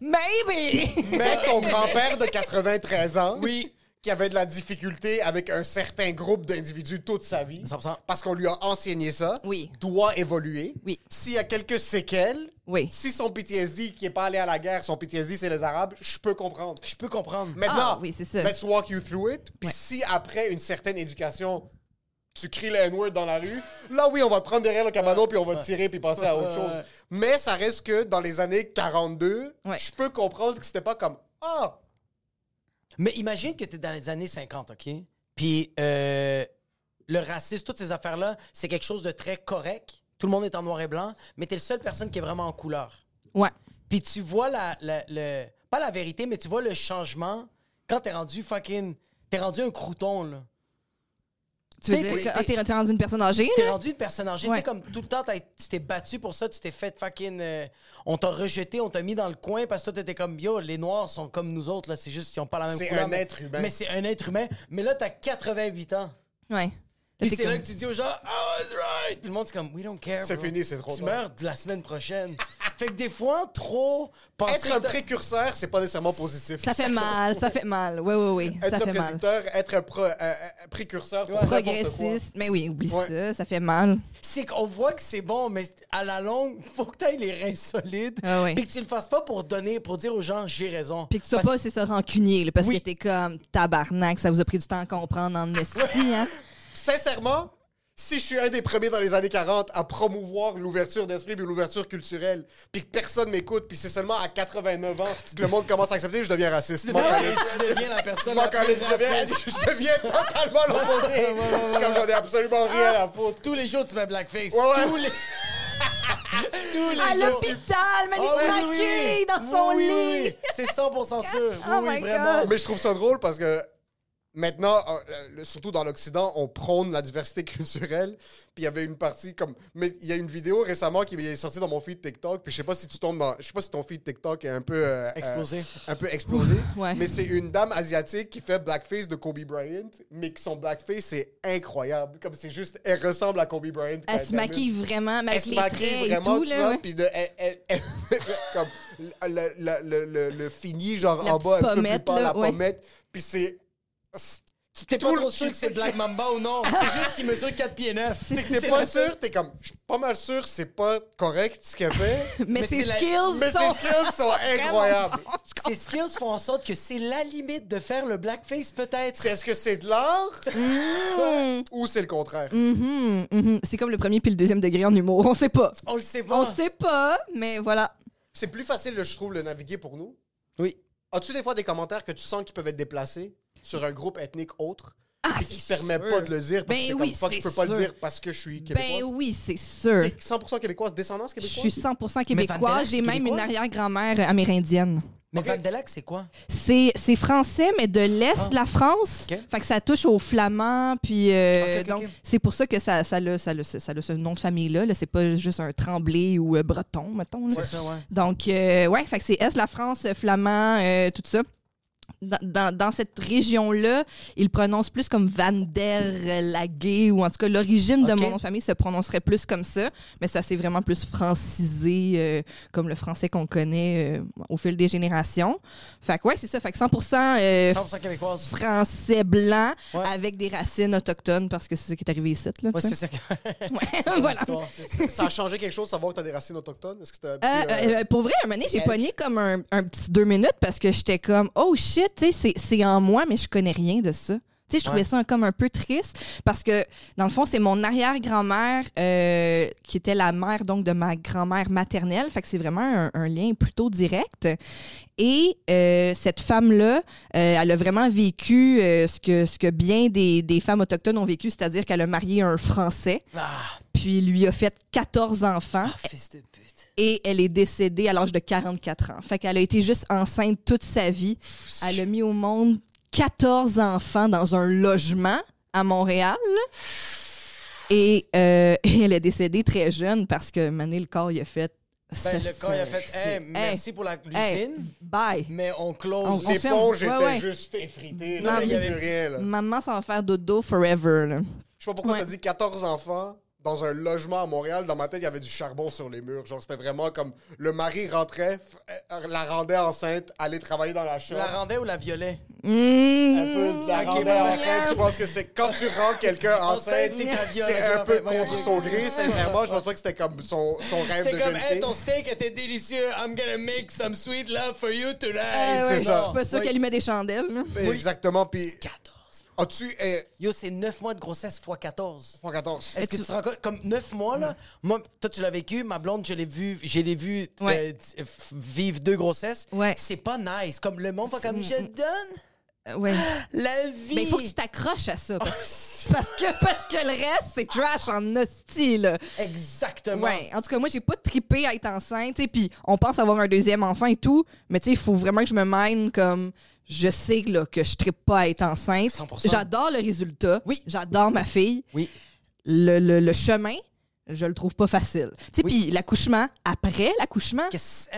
Maybe! mais ton grand-père de 93 ans, oui, qui avait de la difficulté avec un certain groupe d'individus toute sa vie, 100%. parce qu'on lui a enseigné ça, Oui. doit évoluer. Oui. S'il y a quelques séquelles, Oui. si son PTSD qui est pas allé à la guerre, son PTSD c'est les Arabes, je peux comprendre. je peux comprendre. Maintenant, Ah, oui, c'est ça. let's walk you through it. Puis Ouais. si après une certaine éducation, tu cries le N-word dans la rue, là oui, on va te prendre derrière le cabanon puis on va te tirer puis passer à autre chose. Mais ça reste que dans les années 42, Ouais. je peux comprendre que c'était pas comme ah, Mais imagine que t'es dans les années 50, OK? Puis euh, le racisme, toutes ces affaires-là, c'est quelque chose de très correct. Tout le monde est en noir et blanc, mais t'es la seule personne qui est vraiment en couleur. Ouais. Puis tu vois la, la- le. Pas la vérité, mais tu vois le changement quand t'es rendu fucking. T'es rendu un crouton, là. Tu veux dire que ah, t'es rendu une personne âgée, T'es rendu une personne âgée. Tu Ouais. sais, comme tout le temps, t'as- tu t'es battu pour ça, tu t'es fait fucking. euh, on t'a rejeté, on t'a mis dans le coin parce que toi, t'étais comme yo, les Noirs sont comme nous autres, là. C'est juste qu'ils ont pas la même C'est couleur. un mais- être humain. Mais c'est un être humain. Mais là, t'as 88 ans. Ouais. Puis c'est là que tu dis aux gens, I was right. Puis le monde, c'est comme, we don't care. C'est bro. fini, c'est trop Tu tard. meurs de la semaine prochaine. Fait que des fois, trop penser. être un précurseur, c'est pas nécessairement positif. Ça fait mal, ça fait mal. Oui, oui, oui. Ça Être un fait mal. précurseur, être un pro- euh, euh, précurseur pour. Progressiste. Mais oui, oublie Ouais. ça, ça fait mal. C'est qu'on voit que c'est bon, mais à la longue, faut que tu aies les reins solides. Ah oui. Puis que tu le fasses pas pour donner, pour dire aux gens, j'ai raison. Puis que tu sois Parce- pas, c'est ça, rancunier, là, parce Oui. que t'es comme tabarnak, ça vous a pris du temps à comprendre en esti, hein? Sincèrement, si je suis un des premiers dans les années 40 à promouvoir l'ouverture d'esprit et l'ouverture culturelle, puis que personne m'écoute, puis c'est seulement à 89 ans que le monde commence à accepter, je deviens raciste. Tu deviens la personne je deviens, raciste. je deviens totalement l'opposé. Je suis comme j'en ai absolument rien à foutre. Tous les jours, tu mets blackface. Ouais, ouais. Tous les... Tous les À l'hôpital, Malice Ah oui, maquille oui. dans son Oui, lit! oui. C'est 100% sûr. Oui, Oh oui, vraiment. God. Mais je trouve ça drôle parce que maintenant, euh, surtout dans l'Occident, on prône la diversité culturelle. Puis il y avait une partie comme. Mais il y a une vidéo récemment qui est sortie dans mon feed TikTok. Puis je sais pas si tu tombes dans. Je sais pas si ton feed TikTok est un peu. euh, Explosé. euh, un peu explosé. Ouais. Mais c'est une dame asiatique qui fait blackface de Kobe Bryant. Mais que son blackface, c'est incroyable. Comme c'est juste. Elle ressemble à Kobe Bryant. Elle se maquille vraiment, Elle se maquille vraiment tout, tout là, ça, puis de, elle, elle- elle- comme le, le, le, le, le fini genre La en bas, un petit peu plus pommette, bas, là, la ouais. pommette, puis c'est T'es pas trop sûr que c'est Black Mamba ou non? C'est juste qu'il mesure 4 pieds 9. c'est que t'es pas sûr, t'es comme, je suis pas mal sûr, c'est pas correct ce qu'elle fait, Mais, Mais ses skills mais ses sont... skills sont incroyables. Ses skills font en sorte que c'est la limite de faire le blackface, peut-être. C'est- Est-ce que c'est de l'art? Mm. ou c'est le contraire? Mhm, mhm. C'est comme le premier puis le deuxième degré en humour. On sait pas. On le sait pas. On sait pas, mais voilà. C'est plus facile, je trouve, de naviguer pour nous. Oui. As-tu des fois des commentaires que tu sens qui peuvent être déplacés? Sur un groupe ethnique autre? Ah, et qui te c'est permet sûr. pas de le dire parce Ben que oui, comme, fuck, je peux pas le sûr. dire parce que je suis québécoise. Ben oui, c'est sûr. T'es 100% québécoise, descendance Je québécoise? suis 100% Van québécoise. J'ai même une arrière-grand-mère amérindienne. Mais Ok. Van Delac, c'est quoi? C'est français, mais de l'Est Ah. de la France. Fait que ça touche aux Flamands. Puis, euh, donc, c'est pour ça que ça, ça, a, ça, a, ça a ce nom de famille-là. -là, c'est pas juste un tremblay ou euh, breton, mettons. là. C'est ça, ouais. Donc, euh, ouais, fait que c'est Est de la France, flamand, euh, tout ça. Dans, dans- dans cette région-là, ils prononcent plus comme Van der Lague, ou en tout cas, l'origine de mon nom de famille se prononcerait plus comme ça, mais ça s'est vraiment plus francisé, euh, comme le français qu'on connaît euh, au fil des générations. Fait que, ouais, c'est ça. Fait que 100 euh, 100% québécoise. français blanc Ouais. avec des racines autochtones, parce que c'est ça qui est arrivé ici. Là, Ouais, tu c'est ça. Ouais, voilà. Ça a changé quelque chose, savoir que t'as des racines autochtones? Que Euh, petit, pour vrai, un moment donné, j'ai pogné comme un, un petit deux minutes parce que j'étais comme, oh shit, tu sais, c'est- en moi, mais je connais rien de ça. Tu sais, je trouvais Ouais. ça comme un peu triste parce que, dans le fond, c'est mon arrière-grand-mère euh, qui était la mère donc de ma grand-mère maternelle. Fait que c'est vraiment un, un lien plutôt direct. Et euh, cette femme-là, euh, elle a vraiment vécu ce, que, ce que bien des, des femmes autochtones ont vécu, c'est-à-dire qu'elle a marié un Français, Ah, puis lui a fait 14 enfants ah, fils de pute. Et elle est décédée à l'âge de 44 ans. Fait qu'elle a été juste enceinte toute sa vie. Elle a mis au monde 14 enfants dans un logement à Montréal. Et, euh, et elle est décédée très jeune parce que Mané, le corps, il a fait. Ben, le corps, il a fait hey, merci pour la Hey, l'usine, bye. mais on close. On- on- L'éponge était Ouais, ouais. juste effritée. Non, Là, il y avait rien. Là. Maman s'en faire dodo forever. Là. Je sais pas pourquoi Ouais. t'as dit 14 enfants dans un logement à Montréal. Dans ma tête, il y avait du charbon sur les murs. Genre, c'était vraiment comme le mari rentrait, f- euh, la rendait enceinte, allait travailler dans la chambre. la rendais ou la violais? Mmh. Un peu de la Ok, rendait bon, enceinte. Je pense que c'est quand tu rends quelqu'un Enceinte, c'est un peu contre son gré. Sincèrement, je pense pas que c'était comme son, son rêve de C'était comme, jeune hey, ton steak était délicieux. I'm gonna make some sweet love for you tonight. Euh, ouais, c'est ça. Je suis pas sûre Oui. qu'elle lui met des chandelles. là. Exactement. Puis, 14. As-tu. Eh, Yo, c'est 9 mois de grossesse x 14. fois 14. Est-ce que tu te rends compte, comme 9 mois, là, moi, toi, tu l'as vécu, ma blonde, je l'ai vu, je l'ai vu euh, Ouais. f- vivre deux grossesses. Ouais. C'est pas nice. Comme le monde va comme, je donne Euh, Ouais. la vie. Mais il faut que tu t'accroches à ça. Parce, parce que, parce que le reste, c'est trash en hostie, là. Exactement. Ouais. En tout cas, moi, j'ai pas trippé à être enceinte, tu sais, puis on pense avoir un deuxième enfant et tout, mais tu sais, il faut vraiment que je me mène comme. Je sais là, que je trippe pas à être enceinte. 100%. J'adore le résultat. Oui. J'adore ma fille. Oui. Le, le- le chemin, je le trouve pas facile. Tu sais, Oui. puis l'accouchement, après l'accouchement, Qu'est-ce que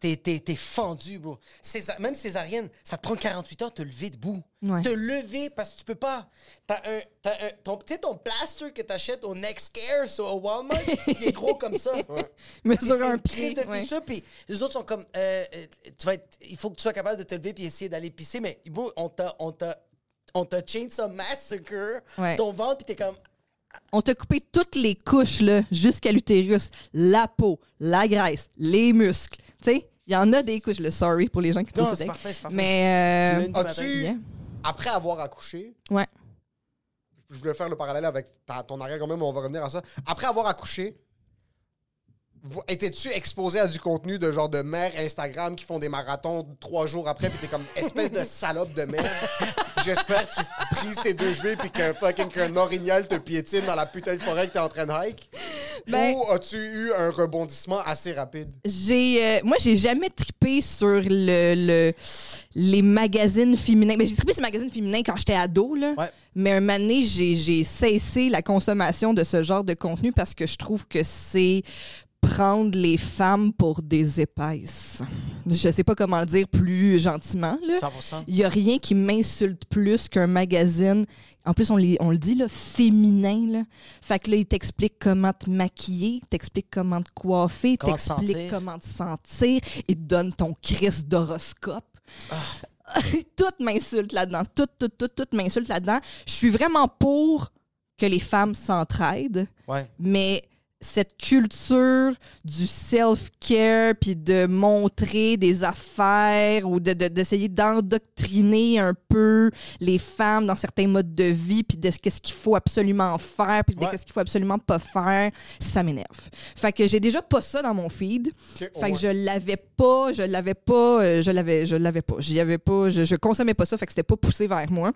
t'es, t'es, t'es fendu, bro. Césa- même césarienne, ça te prend 48 heures de te lever debout. Ouais. Te lever parce que tu peux pas. T'as un. T'as un ton, tu sais, ton plaster que t'achètes au Next Care sur au Walmart, il est gros comme ça. Puis mesure c'est un pied. de ouais. fissure, puis les autres sont comme. euh, euh, tu vas être, il faut que tu sois capable de te lever puis essayer d'aller pisser, mais bro, on t'a. On t'a on t'a chainsaw massacre Ouais. ton ventre, puis t'es comme. On t'a coupé toutes les couches là, jusqu'à l'utérus, la peau, la graisse, les muscles. Tu sais, il y en a des couches. Le sorry pour les gens qui Non, trouvent c'est ça. parfait, c'est parfait. Mais Tu euh, As-tu- yeah. Après avoir accouché, ouais. je voulais faire le parallèle avec ta- ton arrière quand même, mais on va revenir à ça. Après avoir accouché, étais-tu exposé à du contenu de genre de mères Instagram qui font des marathons trois jours après, puis t'es comme espèce de salope de merde? J'espère que tu prises tes deux cheveux puis que fucking qu'un orignal te piétine dans la putain de forêt que t'es en train de hike? Ben- Ou as-tu eu un rebondissement assez rapide? J'ai, euh, moi, j'ai jamais trippé sur le, le- les magazines féminins. Mais j'ai trippé sur les magazines féminins quand j'étais ado, là. Ouais. Mais un moment donné, j'ai, j'ai cessé la consommation de ce genre de contenu parce que je trouve que c'est prendre les femmes pour des épaisses. Je sais pas comment le dire plus gentiment, là. 100%. Il y a rien qui m'insulte plus qu'un magazine. En plus, on, les- on le dit, là, féminin. Là. Fait que là, il t'explique comment te maquiller, il t'explique comment te coiffer, t'explique comment te sentir, il te donne ton crise d'horoscope. tout m'insulte là-dedans. Tout, tout, tout, tout m'insulte là-dedans. Je suis vraiment pour que les femmes s'entraident, Ouais. mais cette culture du self-care, puis de montrer des affaires ou de- de- d'essayer d'endoctriner un peu les femmes dans certains modes de vie, puis de ce qu'est-ce qu'il faut absolument faire, puis de Ouais. qu'est-ce qu'il faut absolument pas faire, ça m'énerve. Fait que j'ai déjà pas ça dans mon feed. Ok, au Fait que je l'avais pas, je l'avais pas, euh, je l'avais, je l'avais pas. J'y avais pas, je, je consommais pas ça, fait que c'était pas poussé vers moi.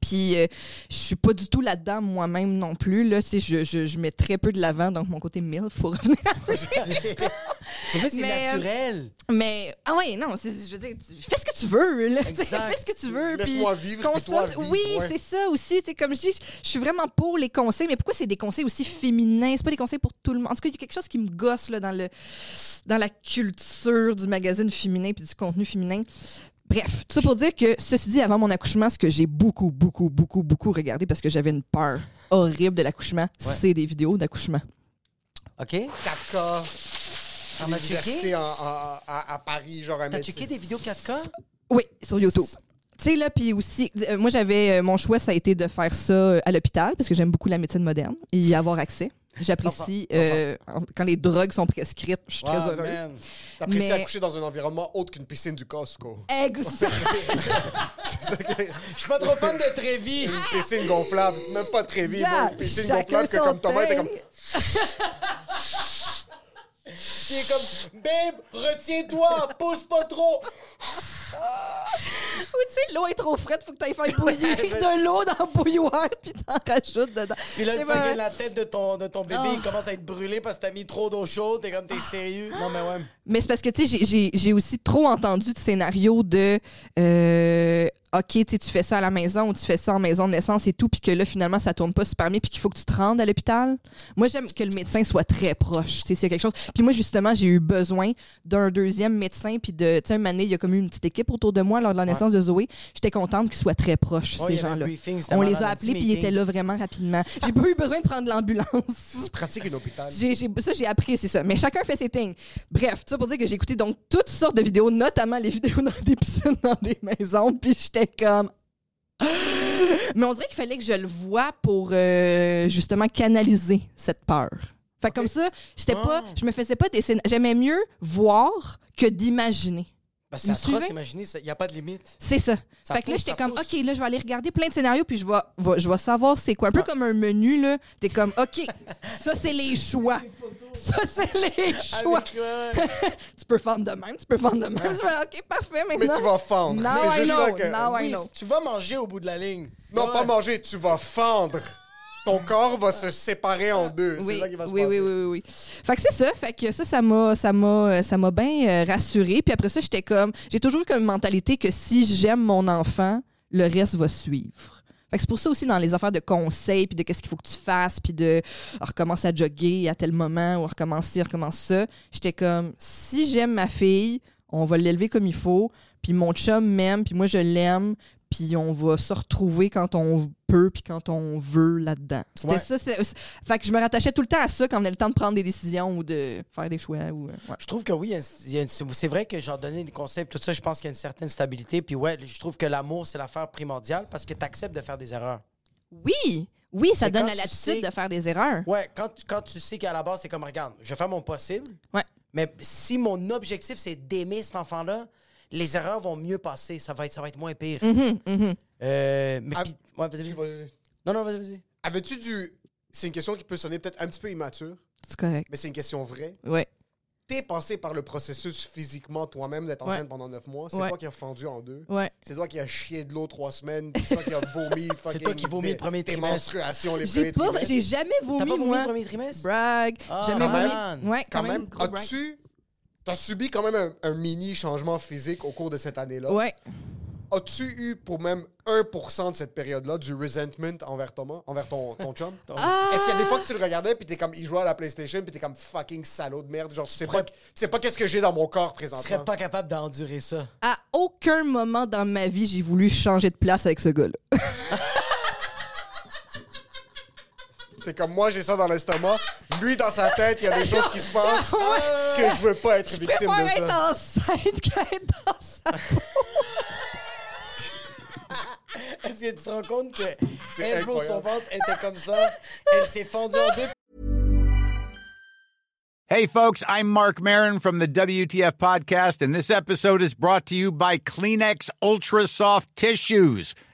Puis euh, je suis pas du tout là-dedans moi-même non plus. Là, sais, je, je, je mets très peu de l'avant, donc mon côté MILF pour revenir. C'est vrai, c'est euh, naturel. Mais ah ouais, non, c'est- je veux dire, fais ce que tu veux. Là, fais ce que tu veux. puis Laisse-moi vivre, toi consomme- vivre, Oui, ouais. c'est ça aussi. Comme je dis, je suis vraiment pour les conseils, mais pourquoi c'est des conseils aussi féminins? C'est pas des conseils pour tout le monde. En tout cas, il y a quelque chose qui me gosse là, dans, le, dans la culture du magazine féminin puis du contenu féminin. Bref, tout ça pour dire que, ceci dit, avant mon accouchement, ce que j'ai beaucoup, beaucoup, beaucoup, beaucoup regardé parce que j'avais une peur horrible de l'accouchement, c'est des vidéos d'accouchement. OK? 4K, T'en as université checké? en- en- à, à Paris, genre T'as checké des vidéos 4K? Oui, sur YouTube. Tu sais, là, puis aussi, euh, moi, j'avais, euh, mon choix, ça a été de faire ça euh, à l'hôpital, parce que j'aime beaucoup la médecine moderne et y avoir accès. J'apprécie 100%. euh, quand les drogues sont prescrites, je suis très heureuse. T'apprécies Mais- accoucher dans un environnement autre qu'une piscine du Costco. Exact. Je suis pas trop fan de Trévis. Une piscine gonflable, même pas Yeah, une piscine gonflable que comme Thomas, t'es comme... est comme, babe, retiens-toi, pousse pas trop. Ou tu sais, l'eau est trop frette, faut que tu ailles faire bouillir de l'eau dans le bouilloire, puis t'en rajoutes dedans. Puis là, fois pas. la tête de ton, de ton bébé Oh. il commence à être brûlée parce que t'as mis trop d'eau chaude, t'es comme, t'es sérieux? Non, mais ouais. Mais c'est parce que, tu sais, j'ai aussi trop entendu de scénarios de euh, OK, tu fais ça à la maison ou tu fais ça en maison de naissance et tout, puis que là, finalement, ça tourne pas super bien, puis qu'il faut que tu te rendes à l'hôpital? Moi, j'aime que le médecin soit très proche, tu sais, s'il y a quelque chose. Puis moi, justement, j'ai eu besoin d'un deuxième médecin, puis de, tu sais, un moment donné, il y a comme eu une petite équipe autour de moi lors de la naissance de Zoé. J'étais contente qu'ils soient très proches, Ouais, ces gens-là. On les a appelés, puis ils étaient là vraiment rapidement. J'ai pas eu besoin de prendre l'ambulance. Tu pratiques une hôpital. J'ai, j'ai- ça, j'ai appris, c'est ça. Mais chacun fait ses things. Bref, tout ça pour dire que j'ai écouté donc toutes sortes de vidéos, notamment les vidéos dans des piscines, dans des maisons, puis j'étais comme... Mais on dirait qu'il fallait que je le voie pour euh, justement canaliser cette peur. Fait que comme ça, j'étais pas, je me faisais pas des J'aimais mieux voir que d'imaginer. Ben, c'est atroce, imaginez, il n'y a pas de limite. C'est ça. Ça fait que là, j'étais comme, pousse. OK, là, je vais aller regarder plein de scénarios, puis je vais, vais- je vais savoir c'est quoi. Un peu comme un menu, là. T'es comme, OK, ça, c'est les choix. Ça, c'est les choix. Tu peux fendre de même, tu peux fendre de même. Fais, OK, parfait, Mais maintenant. tu vas fendre. Now C'est I juste know, ça que... now I Oui, know. tu vas manger au bout de la ligne. Non, Ouais. pas manger, tu vas fendre. Ton corps va se séparer en deux. Oui, c'est ça qui va se oui, passer. oui, oui, oui, oui. Fait que c'est ça. Fait que ça, ça m'a, ça m'a, ça m'a bien euh, rassurée. Puis après ça, j'étais comme, j'ai toujours eu comme mentalité que si j'aime mon enfant, le reste va suivre. Fait que c'est pour ça aussi dans les affaires de conseils, puis de qu'est-ce qu'il faut que tu fasses, puis de ah, recommence à jogger à tel moment, ou recommence ci, recommence ça. J'étais comme, si j'aime ma fille, on va l'élever comme il faut, puis mon chum m'aime, puis moi je l'aime, puis on va se retrouver quand on peut, puis quand on veut là-dedans. C'était Ouais. ça. c'est- Fait que je me rattachais tout le temps à ça quand on avait le temps de prendre des décisions ou de faire des choix. Ou, euh, ouais. Je trouve que oui, c'est vrai que genre donner des conseils, tout ça, je pense qu'il y a une certaine stabilité. Puis ouais, je trouve que l'amour, c'est l'affaire primordiale parce que tu acceptes de faire des erreurs. Oui, oui, ça donne quand la tu latitude sais- de faire des erreurs. Ouais, quand, quand tu sais qu'à la base, c'est comme, regarde, je vais faire mon possible. Ouais. Mais si mon objectif, c'est d'aimer cet enfant-là, les erreurs vont mieux passer. Ça va être, ça va être moins pire. Mhm, mhm. Euh, mais puis- ouais, vas-y, vas-y. Vas-y. Non, non, vas-y, vas-y. Avais-tu du. C'est une question qui peut sonner peut-être un petit peu immature, C'est correct. mais c'est une question vraie. Ouais. t'es passé par le processus physiquement toi-même d'être Ouais. enceinte pendant neuf mois. C'est Ouais. toi qui as fendu en deux. Ouais. C'est toi qui as chié de l'eau trois semaines. C'est toi qui as vomi. fucking toi qui vomis le premier tes trimestre. menstruations les J'ai premiers pas, trimestres. j'ai jamais T'as vomi, pas vomi moi. le premier trimestre? Brag. Ah, jamais quand vomi. même. Ouais, Quand même, gros brag. as-tu as subi quand même un, un mini changement physique au cours de cette année-là? Ouais. As-tu eu pour même 1% de cette période-là du resentment envers Thomas, envers ton, ton chum? Ah! Est-ce qu'il y a des fois que tu le regardais puis t'es comme, il jouait à la PlayStation puis t'es comme fucking salaud de merde, genre tu sais pas, tu sais pas qu'est-ce que j'ai dans mon corps Tu serais présentement. pas capable d'endurer ça. À aucun moment dans ma vie, j'ai voulu changer de place avec ce gars-là. T'es comme moi, j'ai ça dans l'estomac. Lui, dans sa tête, il y a des choses qui se passent que je veux pas être Je victime de être ça. enceinte qu'être dans sa Est-ce que tu te rends compte que C'est elle, pour son incroyable. ventre, était comme ça? Elle s'est fendue en deux. Hey, folks, I'm Mark Marin from the WTF Podcast, and this episode is brought to you by Kleenex Ultra Soft Tissues,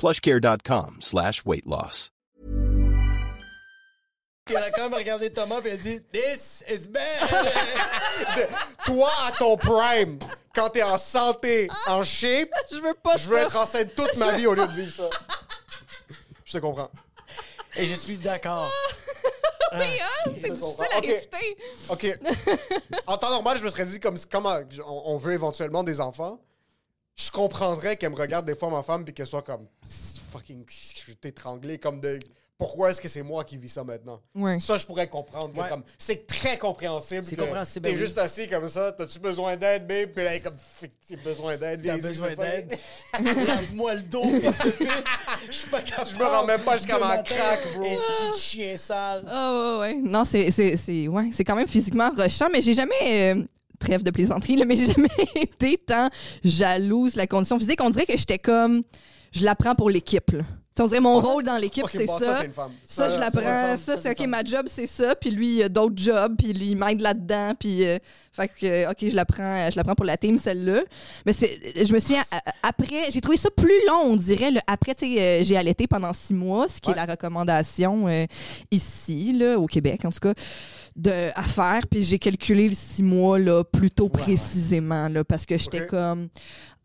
plushcare.com slash weight loss. Elle a quand même regardé Thomas et elle a dit This is bad. De- toi, à ton prime, quand t'es en santé, en shape, Je veux pas je veux ça. être enceinte toute ma vie au lieu de vivre ça. Je te comprends. et je suis d'accord. Oui, hein? C'est difficile à Ok. réfuter. OK. En temps normal, je me serais dit, comme, comme euh, on, on veut éventuellement des enfants, je comprendrais qu'elle me regarde des fois, ma femme, puis qu'elle soit comme, fucking, je vais t'étrangler, comme de, pourquoi est-ce que c'est moi qui vis ça maintenant? Ouais. Ça, je pourrais comprendre. que Ouais. comme, c'est très compréhensible. C'est compréhensible, T'es ben juste assis comme ça, t'as-tu besoin d'aide, babe? Puis là, elle est comme, Fuck, t'as besoin d'aide. T'as besoin d'aide. Lave-moi le dos. Je suis pas capable. Je me rends même pas jusqu'à ma craque, bro. Petit chien sale. Ah ouais, ouais. Non, c'est, c'est, c'est, ouais, c'est quand même physiquement rushant, mais j'ai jamais. euh, trêve de plaisanterie, là, mais j'ai jamais été tant jalouse la condition physique. On dirait que j'étais comme. Je la prends pour l'équipe. On dirait mon rôle dans l'équipe, c'est bon, ça. ça, c'est une femme. Ça, Ça, je la ça, c'est OK, ma job, c'est ça. Puis lui, il a d'autres jobs. Puis lui, il m'aide là-dedans. Puis, euh, fait que, euh, OK, je la prends, je la prends pour la team, celle-là. Mais c'est, je me souviens, a- après, j'ai trouvé ça plus long, on dirait. le- après, tu sais, euh, j'ai allaité pendant six mois, ce qui est la recommandation euh, ici, là, au Québec, en tout cas, de, à faire. Puis j'ai calculé le six mois, là, plutôt précisément, là, parce que j'étais comme,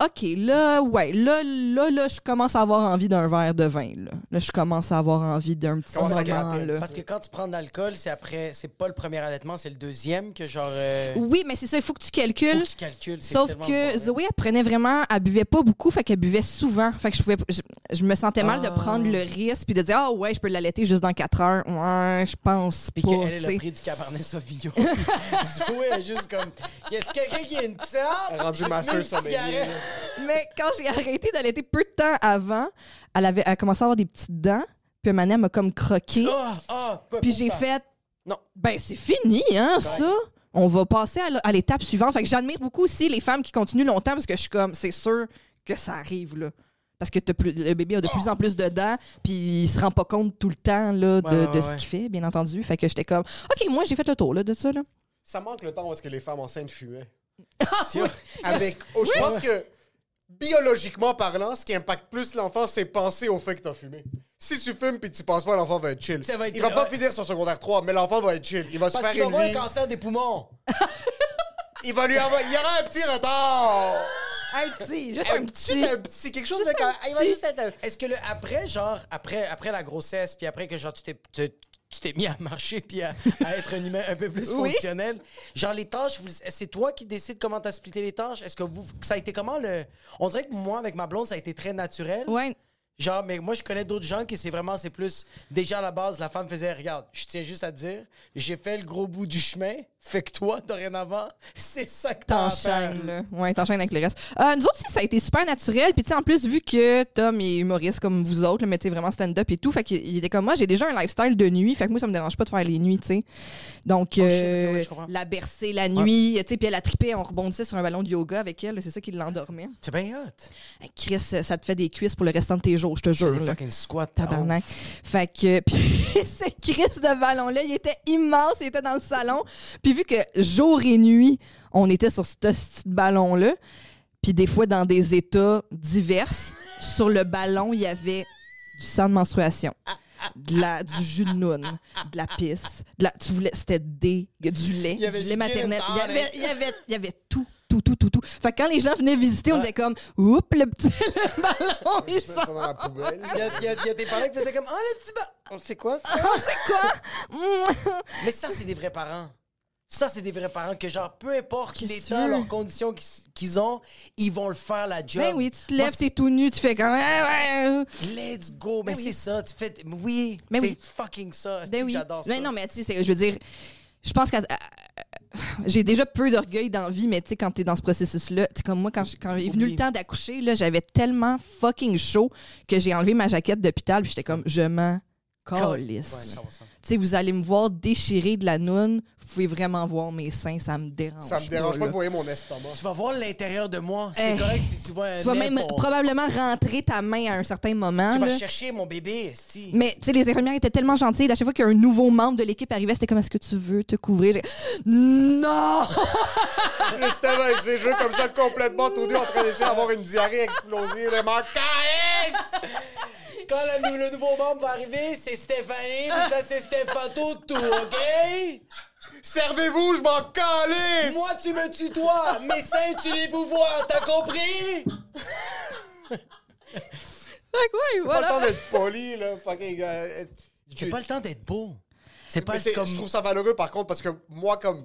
OK, là, ouais, là, là, là, je commence à avoir envie d'un verre de vin, là. Là, je commence à avoir envie d'un petit moment, là. Parce que quand tu prends de l'alcool, c'est après, c'est pas le premier allaitement, c'est le deuxième que genre. euh, Oui, mais c'est ça, il faut que tu faut calcules. que tu calcules. c'est Sauf que bordel. Zoé, elle prenait vraiment, elle buvait pas beaucoup, fait qu'elle buvait souvent. Fait que je pouvais, je, je me sentais mal de Ah. prendre le risque puis de dire, ah ouais, je peux l'allaiter juste dans 4 heures. Ouais, je pense Puis qu'elle, elle a pris du Cabernet Sauvignon. Zoé est juste comme. Y a-tu quelqu'un qui a une tarte? Elle est rendue master cigarette. Mais quand j'ai arrêté d'allaiter peu de temps avant, elle avait, elle a commencé à avoir des petites dents. Puis donné, elle m'a comme croqué. Ah, ah, pas Puis pour j'ai fait, Non. ben c'est fini, hein, ça. On va passer à l- à l'étape suivante. Fait que j'admire beaucoup aussi les femmes qui continuent longtemps parce que je suis comme, c'est sûr que ça arrive, là. Parce que t'as plus- le bébé a de plus en plus de dents, puis il se rend pas compte tout le temps là, de, Ouais, ouais, de ce ouais. qu'il fait, bien entendu. Fait que j'étais comme, OK, moi, j'ai fait le tour là, de ça. Là. Ça manque le temps où est-ce que les femmes enceintes fumaient. Sûr. Avec, oh, je pense que biologiquement parlant, ce qui impacte plus l'enfant, c'est penser au fait que t'as fumé. Si tu fumes puis tu penses pas, l'enfant va être chill. Ça va être- il va pas ouais. finir son secondaire 3, mais l'enfant va être chill. Il va se Parce faire qu'il va une avoir un vie. cancer des poumons. Il va lui avoir. Il y aura un petit retard. Un petit, juste un petit. Juste un petit. Quelque chose de. un quand- Il va petit. juste être un- Est-ce que le après, genre, après, après la grossesse, puis après que genre tu t'es, tu- tu t'es mis à marcher puis à, à être un humain un peu plus Oui. fonctionnel. Genre, les tâches, c'est toi qui décides comment t'as splitté les tâches? Est-ce que vous, ça a été comment le. On dirait que moi, avec ma blonde, ça a été très naturel. Ouais. Genre, mais moi, je connais d'autres gens qui c'est vraiment, c'est plus. Déjà à la base, la femme faisait, regarde, je tiens juste à te dire, j'ai fait le gros bout du chemin, fait que toi, dorénavant, c'est ça que. T'enchaînes, là. Ouais, t'enchaînes avec le reste. Euh, nous autres ça a été super naturel. Puis, tu sais, en plus, vu que Tom est humoriste comme vous autres, là, mais tu sais, vraiment stand-up et tout, fait qu'il il était comme moi, j'ai déjà un lifestyle de nuit. Fait que moi, ça me dérange pas de faire les nuits, tu sais. Donc, Oh, euh, je la bercer la nuit, tu sais, puis elle a trippé, on rebondissait sur un ballon de yoga avec elle. C'est ça qui l'endormait. C'est bien hot. Chris, ça te fait des cuisses pour le restant de tes jours, je te jure. fucking squats. Tabarnak. Fait que, puis ces crises de ballon-là, il était immense, il était dans le salon. Puis vu que jour et nuit, on était sur ce petit ballon-là, puis des fois dans des états divers, sur le ballon, il y avait du sang de menstruation. De la, du jus de noun, de la pisse, de la, tu voulais, c'était des, du lait, Il y avait du lait maternel. Il y avait, il y avait, il y avait tout, tout, tout, tout, tout. Fait que quand les gens venaient visiter, on Ouais. était comme, oups, le petit le ballon, il sort. dans la poubelle. Il y a, il y a- il y a des parents qui faisaient comme, ah, le petit bas. On sait quoi, ça? Oh, c'est quoi? Mais ça, c'est des vrais parents. Ça, c'est des vrais parents que, genre, peu importe Qu'est-ce l'état, leurs conditions qu'ils- qu'ils ont, ils vont le faire la job. Ben oui, tu te Moi, lèves, t'es tout nu, tu fais comme. Ouais, ouais. Let's go. Mais Ben c'est ça. Tu fais. Oui. Ben c'est oui. fucking ça. C'est Ben que oui. J'adore ça? Ben non, mais tu sais, c'est- je veux dire, je pense que j'ai déjà peu d'orgueil dans la vie, mais tu sais, quand t'es dans ce processus-là, tu sais, comme moi, quand, je- quand est venu Oublie. le temps d'accoucher, là, j'avais tellement fucking chaud que j'ai enlevé ma jaquette d'hôpital, puis j'étais comme, je m'en calisse. Ouais, 100%. Tu sais, vous allez me voir déchirer de la noune, vous pouvez vraiment voir mes seins, ça me dérange. Ça me dérange pas de voir mon estomac. Tu vas voir l'intérieur de moi. C'est Eh. correct si tu vois un Tu vas même probablement rentrer ta main à un certain moment. Tu vas chercher mon bébé, si. Mais tu sais, les infirmières étaient tellement gentilles. À chaque fois qu'un nouveau membre de l'équipe arrivait, c'était comme est-ce que tu veux te couvrir? Non! Justement, avec ces jeux comme ça, complètement tout nu, en train d'essayer d'avoir une diarrhée explosive. Le manque Quand le, le nouveau membre va arriver, c'est Stéphanie, puis ça, c'est Stéphato tout, OK? Servez-vous, je m'en calisse! Moi, tu me tutoies. Mes seins, tu les vous voir. T'as compris? Fait que ouais, Pas voilà. le temps d'être poli, là. Fucking. euh, J'ai tu- pas le temps d'être beau. C'est pas Mais c'est- comme... Je trouve ça valeureux par contre parce que moi, comme.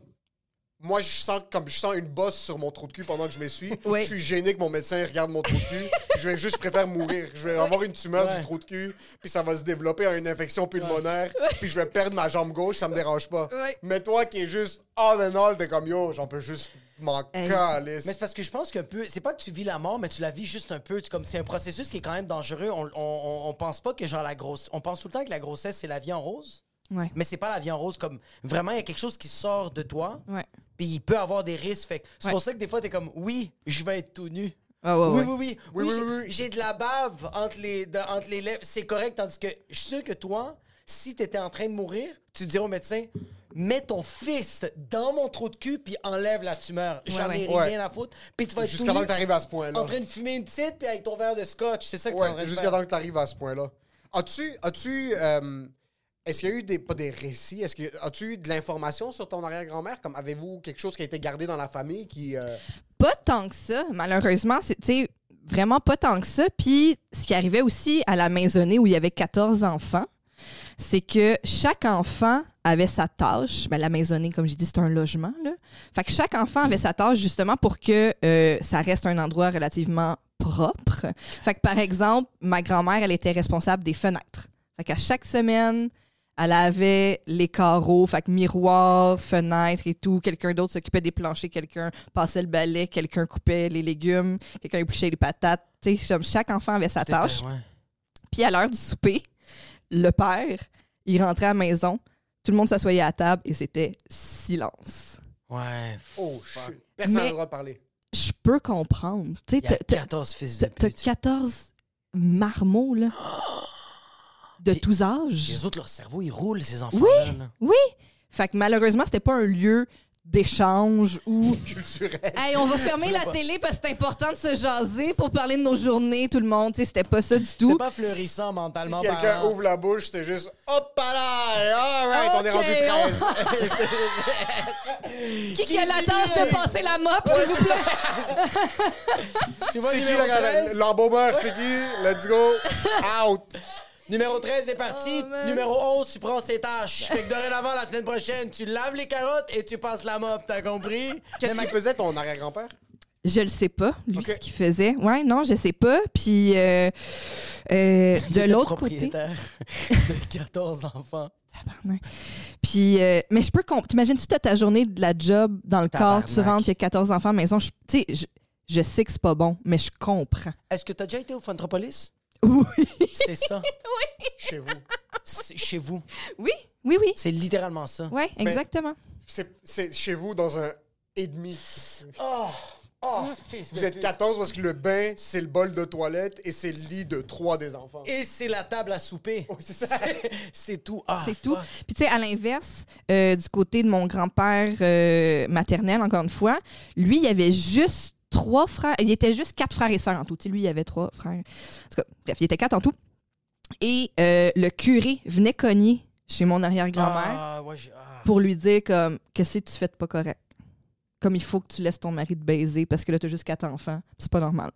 Moi, je sens comme je sens une bosse sur mon trou de cul pendant que je m'essuie. Oui. Je suis gêné que mon médecin regarde mon trou de cul. je vais juste, je préfère mourir. Je vais avoir une tumeur Ouais. du trou de cul, puis ça va se développer en une infection pulmonaire, puis je vais perdre ma jambe gauche, ça me dérange pas. Ouais. Mais toi qui es juste all in all, t'es comme yo, j'en peux juste m'en Hey. Mais c'est parce que je pense qu'un peu, c'est pas que tu vis la mort, mais tu la vis juste un peu. Tu- Comme c'est un processus qui est quand même dangereux. On, on, on- on pense pas que genre la grosse, on pense tout le temps que la grossesse c'est la vie en rose, Ouais. mais c'est pas la vie en rose. Comme vraiment, il y a quelque chose qui sort de toi, Ouais. Puis il peut avoir des risques. Fait c'est Ouais. pour ça que des fois t'es comme, oui, je vais être tout nu. Ah ouais, Oui, ouais. oui, oui. Oui, Oui, oui, j'ai- oui, oui. J'ai de la bave entre les, de- entre les lèvres. C'est correct, tandis que je suis sûr que toi, si t'étais en train de mourir, tu dirais au médecin, mets ton fist dans mon trou de cul puis enlève la tumeur. J'en ouais. ai Ouais. rien à foutre. Puis tu vas être Jusqu'à temps que t'arrives à ce point-là. en train de fumer une petite puis avec ton verre de scotch. C'est ça que tu es en jusqu'à temps que t'arrives à ce point-là. As-tu. As-tu. euh, est-ce qu'il y a eu des. Pas des récits, est-ce que. As-tu eu de l'information sur ton arrière-grand-mère? Comme avez-vous quelque chose qui a été gardé dans la famille qui. euh, Pas tant que ça, malheureusement. Sais, vraiment pas tant que ça. Puis, ce qui arrivait aussi à la maisonnée où il y avait 14 enfants, c'est que chaque enfant avait sa tâche. Ben, la maisonnée, comme j'ai dit, c'est un logement. Là. Fait que chaque enfant avait sa tâche justement pour que euh, ça reste un endroit relativement propre. Fait que, par exemple, ma grand-mère, elle était responsable des fenêtres. Fait qu'à chaque semaine, elle avait les carreaux, fait que miroir, fenêtre et tout. Quelqu'un d'autre s'occupait des planchers, quelqu'un passait le balai, quelqu'un coupait les légumes, quelqu'un épluchait les patates. Tu sais, comme chaque enfant avait sa tâche. Ouais. Puis à l'heure du souper, le père, il rentrait à la maison, tout le monde s'assoyait à table et c'était silence. Ouais. Oh, fuck. Personne n'a le droit de parler. Je peux comprendre. Tu sais, Il y a t'as- t'as- 14 fils de t'as t'as pute. 14 marmots, là, de tous âges. Les autres, leur cerveau, ils roulent, ces enfants-là. là. Oui. Fait que malheureusement, c'était pas un lieu d'échange où Culturel. Hey, on va fermer la télé parce que c'est important de se jaser pour parler de nos journées, tout le monde. Tu sais, c'était pas ça du C'est tout. pas fleurissant Si mentalement quelqu'un ouvre la bouche, c'est juste hop là, alright, on est Ok, rendu 13. Qui, qui a la tâche de passer la mop, s'il vous plaît? Tu vois, c'est qui numéro la- 13? l'embaumeur? C'est qui? Let's go. Out. Numéro 13 est parti. Oh. Numéro 11, tu prends ses tâches. Fait que dorénavant, la semaine prochaine, tu laves les carottes et tu passes la mop, t'as compris? Qu'est-ce qu'il faisait ton arrière-grand-père? Je le sais pas, lui, Ok. ce qu'il faisait. Ouais, non, je sais pas. Puis, euh, euh, de l'autre côté. propriétaire de 14 enfants. Tabarnak. Puis, euh, mais je peux comprendre. T'imagines-tu, t'as ta journée de la job dans le corps, tu rentres, il y a 14 enfants à la maison. Je- Tu sais, je, je sais que c'est pas bon, mais je comprends. Est-ce que t'as déjà été au Funtropolis? Oui. C'est ça. Chez vous. C'est chez vous. Oui, oui, oui. C'est littéralement ça. Ouais, exactement. C'est c'est chez vous dans un et demi. Oh, oh, fils Vous êtes pute. 14 parce que le bain, c'est le bol de toilette et c'est le lit de trois des enfants. Et c'est la table à souper. c'est ça. C'est- C'est tout. Ah, c'est tout. Puis tu sais, à l'inverse, euh, du côté de mon grand-père euh, maternel, encore une fois, lui, il y avait juste trois frères. Il était juste quatre frères et sœurs en tout. Tu sais, lui, il y avait trois frères. En tout cas, bref, il était quatre en tout. Et euh, le curé venait cogner chez mon arrière-grand-mère Ah, ouais, ah. pour lui dire comme qu'est-ce que tu fais de pas correct? Comme il faut que tu laisses ton mari te baiser parce que là, t'as juste quatre enfants. C'est pas normal.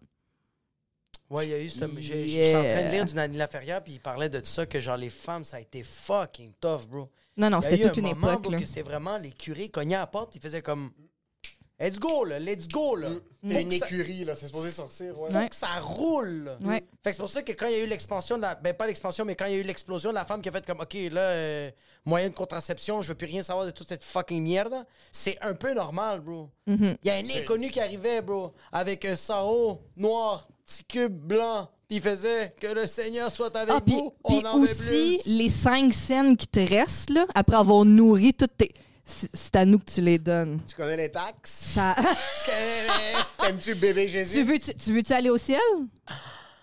Ouais, il y a eu ce. j'ai- Yeah. En train de lire du Nani Laferrière, puis il parlait de ça, que genre les femmes, ça a été fucking tough, bro. Non, non, c'était toute un une époque. Là. que c'était vraiment les curés cognaient à la porte, ils faisaient comme. Let's go, là, let's go, là. Il y Faut a une ça- écurie, là, c'est supposé sortir. Ouais. faut Ouais. que ça roule. Ouais. Fait que c'est pour ça que quand il y a eu l'expansion de la. Ben, pas l'expansion, mais quand il y a eu l'explosion de la femme qui a fait comme, OK, là, euh, moyen de contraception, je veux plus rien savoir de toute cette fucking merde, c'est un peu normal, bro. Mhm. Il y a un inconnu qui arrivait, bro, avec un sarrau noir, petit cube blanc, puis il faisait que le Seigneur soit avec Ah, vous. puis on en veut aussi, plus. les cinq scènes qui te restent, là, après avoir nourri toutes tes. C'est à nous que tu les donnes. Tu connais les taxes? Ça... T'aimes-tu bébé tu Jésus? veux-tu tu veux-tu aller au ciel?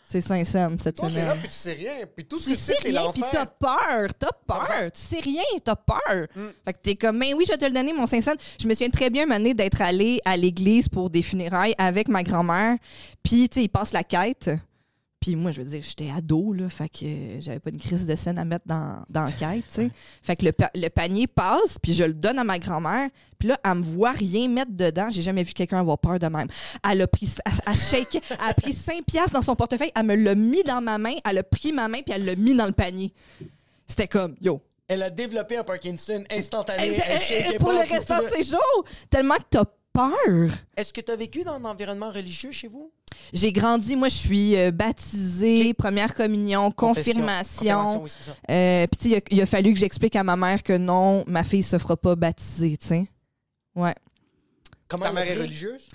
C'est scènes cette Toi, semaine. là, puis tu sais rien. Puis tout ce Tu que tu sais, c'est rien, puis t'as l'enfer. peur, t'as peur. Tu sais rien, t'as peur. Fait que t'es comme, mais oui, je vais te le donner, mon 500. Je me souviens très bien, une d'être allée à l'église pour des funérailles avec ma grand-mère. Puis, tu sais, il passe la quête. Puis moi, je veux dire, j'étais ado, là, fait que j'avais pas une crise de scène à mettre dans, dans la quête, tu sais. Fait que le, pa- le panier passe, puis je le donne à ma grand-mère. Puis là, elle me voit rien mettre dedans. J'ai jamais vu quelqu'un avoir peur de même. Elle a pris, elle, elle shake- elle a pris 5 piastres dans son portefeuille, elle me l'a mis dans ma main, elle a pris ma main, puis elle l'a mis dans le panier. C'était comme, yo. Elle a développé un Parkinson instantané. Elle- elle elle- pour pas, le restant de ses jours, tellement que t'as peur. Est-ce que tu as vécu dans un environnement religieux chez vous? J'ai grandi, moi, je suis euh, baptisée, première communion, confirmation. Confirmation, oui, c'est ça. Euh, Puis, tu sais, il a- il a, fallu que j'explique à ma mère que non, ma fille se fera pas baptiser, tu sais. Ouais. Comment Ta mère est religieuse?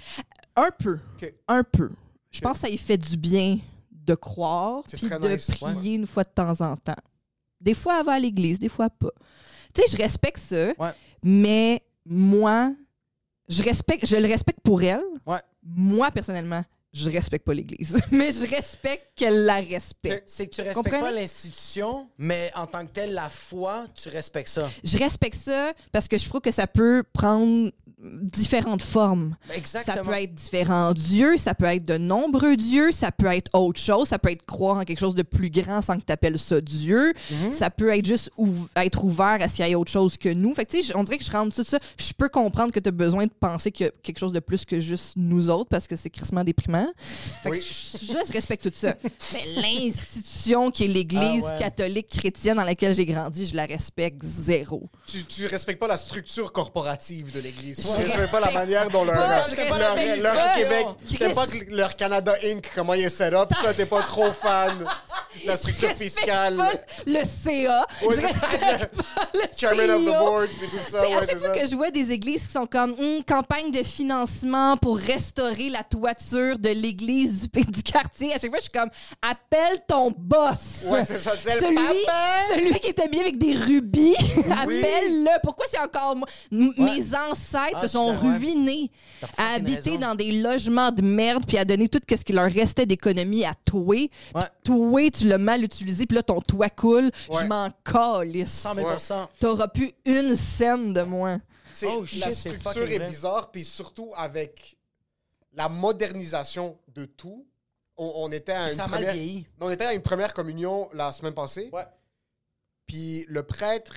Un peu. Un peu. Je pense que ça y fait du bien de croire puis de nice. prier une fois de temps en temps. Des fois, elle va à l'église, des fois pas. Tu sais, je respecte ça, Ouais. mais moi, je respecte, je le respecte pour elle. Ouais. Moi, personnellement, je respecte pas l'église, mais je respecte qu'elle la respecte. C'est que tu respectes Comprenez? pas l'institution, mais en tant que telle, la foi, tu respectes ça. Je respecte ça parce que je trouve que ça peut prendre différentes formes. Exactement. Ça peut être différents dieux, ça peut être de nombreux dieux, ça peut être autre chose, ça peut être croire en quelque chose de plus grand sans que tu appelles ça Dieu, Mhm. ça peut être juste ouv- être ouvert à ce qu'il y ait autre chose que nous. Fait que tu sais, on dirait que je rentre tout ça. Je peux comprendre que tu as besoin de penser qu'il y a quelque chose de plus que juste nous autres parce que c'est crissement déprimant. Fait que je, je respecte tout ça. Mais l'institution qui est l'Église Ah ouais. catholique chrétienne dans laquelle j'ai grandi, je la respecte zéro. Tu, tu respectes pas la structure corporative de l'Église. Je respectes pas la manière dont leur, leur, leur. Québec. T'aimes pas que leur Canada Inc., comment il est set up. Ça, t'es pas trop fan de la structure fiscale. le CA. Ouais, je c'est respecte ça. pas le Chairman of the CEO. board, puis tout ça. À chaque fois que je vois des églises qui sont comme Hum, campagne de financement pour restaurer la toiture de l'église du, du quartier, à chaque fois je suis comme appelle ton boss. Ouais, c'est ça, c'est le celui, celui qui était bien avec des rubis, appelle-le. Pourquoi c'est encore moi? Mes ancêtres Ah, se sont ruinés à habiter raison. dans des logements de merde puis à donner tout ce qui leur restait d'économie à touer. Ouais. Touer, tu l'as mal utilisé puis là ton toit coule. Ouais. Je m'en calisse. 100 000 T'auras plus une scène de moins. C'est Oh, shit, la structure est bizarre, puis surtout avec la modernisation de tout. On, on était à une Ça a mal première, on était à une première communion la semaine passée. Ouais. Puis le prêtre,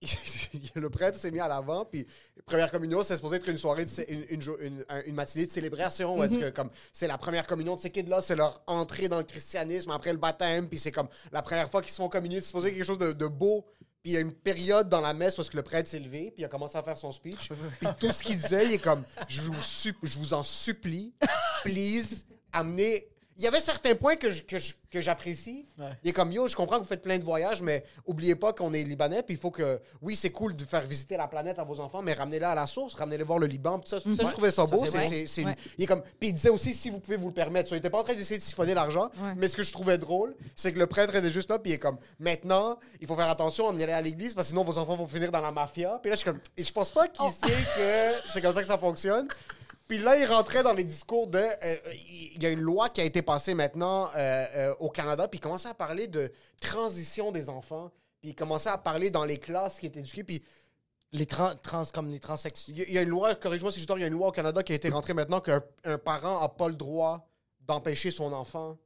le prêtre s'est mis à l'avant, puis première communion, c'est supposé être une soirée, de une, une, matinée de célébration, est-ce Mhm. que comme c'est la première communion de ces kids-là, c'est leur entrée dans le christianisme après le baptême, puis c'est comme la première fois qu'ils se font communier, c'est supposé être quelque chose de, de beau. Puis il y a une période dans la messe où est-ce que le prêtre s'est levé, puis il a commencé à faire son speech. Puis tout ce qu'il disait, il est comme je vous, je vous en supplie, please, amenez. Il y avait certains points que je- que je- que j'apprécie. Il est comme yo, je comprends que vous faites plein de voyages, mais oubliez pas qu'on est libanais, puis il faut que. Oui, c'est cool de faire visiter la planète à vos enfants, mais ramenez-les à la source, ramenez-les voir le Liban. Ça, ça, je trouvais ça beau. c'est c'est- vrai. c'est- c'est une- Ouais. il est comme. Puis il disait aussi si vous pouvez vous le permettre. So, il était pas en train d'essayer de siphonner l'argent, Ouais. mais ce que je trouvais drôle, c'est que le prêtre était juste là, puis il est comme maintenant, il faut faire attention, amenez-les à l'église, parce que sinon vos enfants vont finir dans la mafia. Puis là, je suis comme. Et je pense pas qu'il Oh. sait que c'est comme ça que ça fonctionne. Puis là, il rentrait dans les discours de. euh, il y a une loi qui a été passée maintenant euh, euh, au Canada, puis il commençait à parler de transition des enfants. Puis il commençait à parler dans les classes qui étaient éduquées. Puis Les trans, trans comme les transsexuels. il y a- une loi, corrige-moi si je dors, il y a une loi au Canada qui a été rentrée maintenant qu'un un parent n'a pas le droit d'empêcher son enfant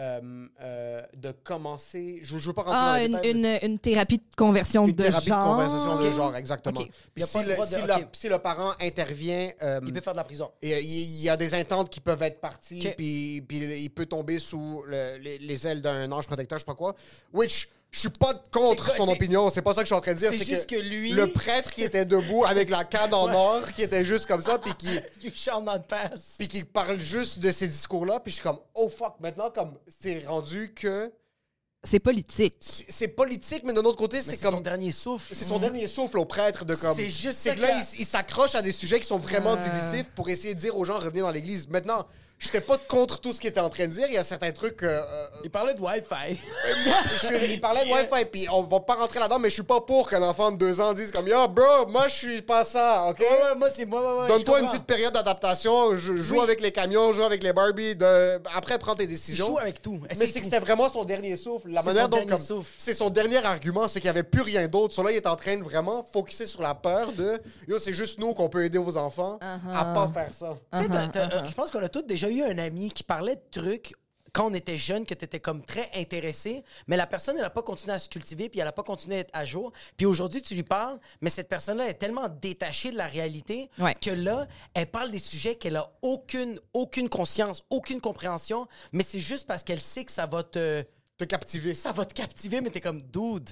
euh, euh, de commencer. Je, je veux pas rentrer Ah, dans les une, détails, une, une thérapie de conversion une de thérapie genre. de conversation de genre, exactement. Puis si le de- si la- ok. si le parent intervient, euh, Il peut faire de la prison. et, il il y a des intentes qui peuvent être parties, puis, puis il peut tomber sous le- les, les ailes d'un ange protecteur, je sais pas quoi. Which, je suis pas contre quoi, son opinion, c'est pas ça que je suis en train de dire. C'est juste que lui- Le prêtre qui était debout avec la canne en or, qui était juste comme ça, puis qui, You shall not pass. puis qui parle juste de ces discours-là, puis je suis comme, oh fuck, maintenant, comme, c'est rendu que. C'est politique. C'est politique, mais d'un autre côté, c'est C'est comme. son dernier souffle. C'est son dernier souffle au prêtre de comme. C'est juste C'est que là, que- il, il s'accroche à des sujets qui sont vraiment Euh. divisifs pour essayer de dire aux gens revenez dans l'église. Maintenant, j'étais pas contre tout ce qu'il était en train de dire. Il y a certains trucs. euh, euh, Il parlait de Wi-Fi. je suis- il parlait de Wi-Fi, puis on va pas rentrer là-dedans, mais je suis pas pour qu'un enfant de deux ans dise comme Yo, bro, moi je suis pas ça, ok? Ouais, ouais, moi, c'est moi. Ouais, Donne-toi une petite période d'adaptation, je- joue Oui. avec les camions, joue avec les Barbies, de... après prends tes décisions. joue avec tout. Mais c'est que c'était vraiment son dernier souffle. La C'est manière son dont c'est son dernier argument, c'est qu'il n'y avait plus rien d'autre. Sur là, il est en train de vraiment focuser sur la peur de yo, c'est juste nous qu'on peut aider vos enfants à pas faire ça. Tu sais, t'as- Uh-huh, t'as- euh, je pense qu'on a tous déjà eu un ami qui parlait de trucs quand on était jeune, que tu étais comme très intéressé, mais la personne, elle n'a pas continué à se cultiver, puis elle n'a pas continué à être à jour. Puis aujourd'hui, tu lui parles, mais cette personne-là est tellement détachée de la réalité Ouais. que là, elle parle des sujets qu'elle a aucune, aucune conscience, aucune compréhension, mais c'est juste parce qu'elle sait que ça va te, Te captiver. ça va te captiver, mais t'es comme, dude,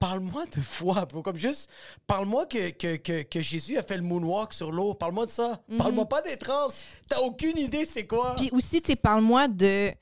parle-moi de foi, bro. Comme juste, parle-moi que, que, que, que Jésus a fait le moonwalk sur l'eau. Parle-moi de ça. Parle-moi pas des trans. T'as aucune idée c'est quoi. Puis aussi, tu parle-moi de.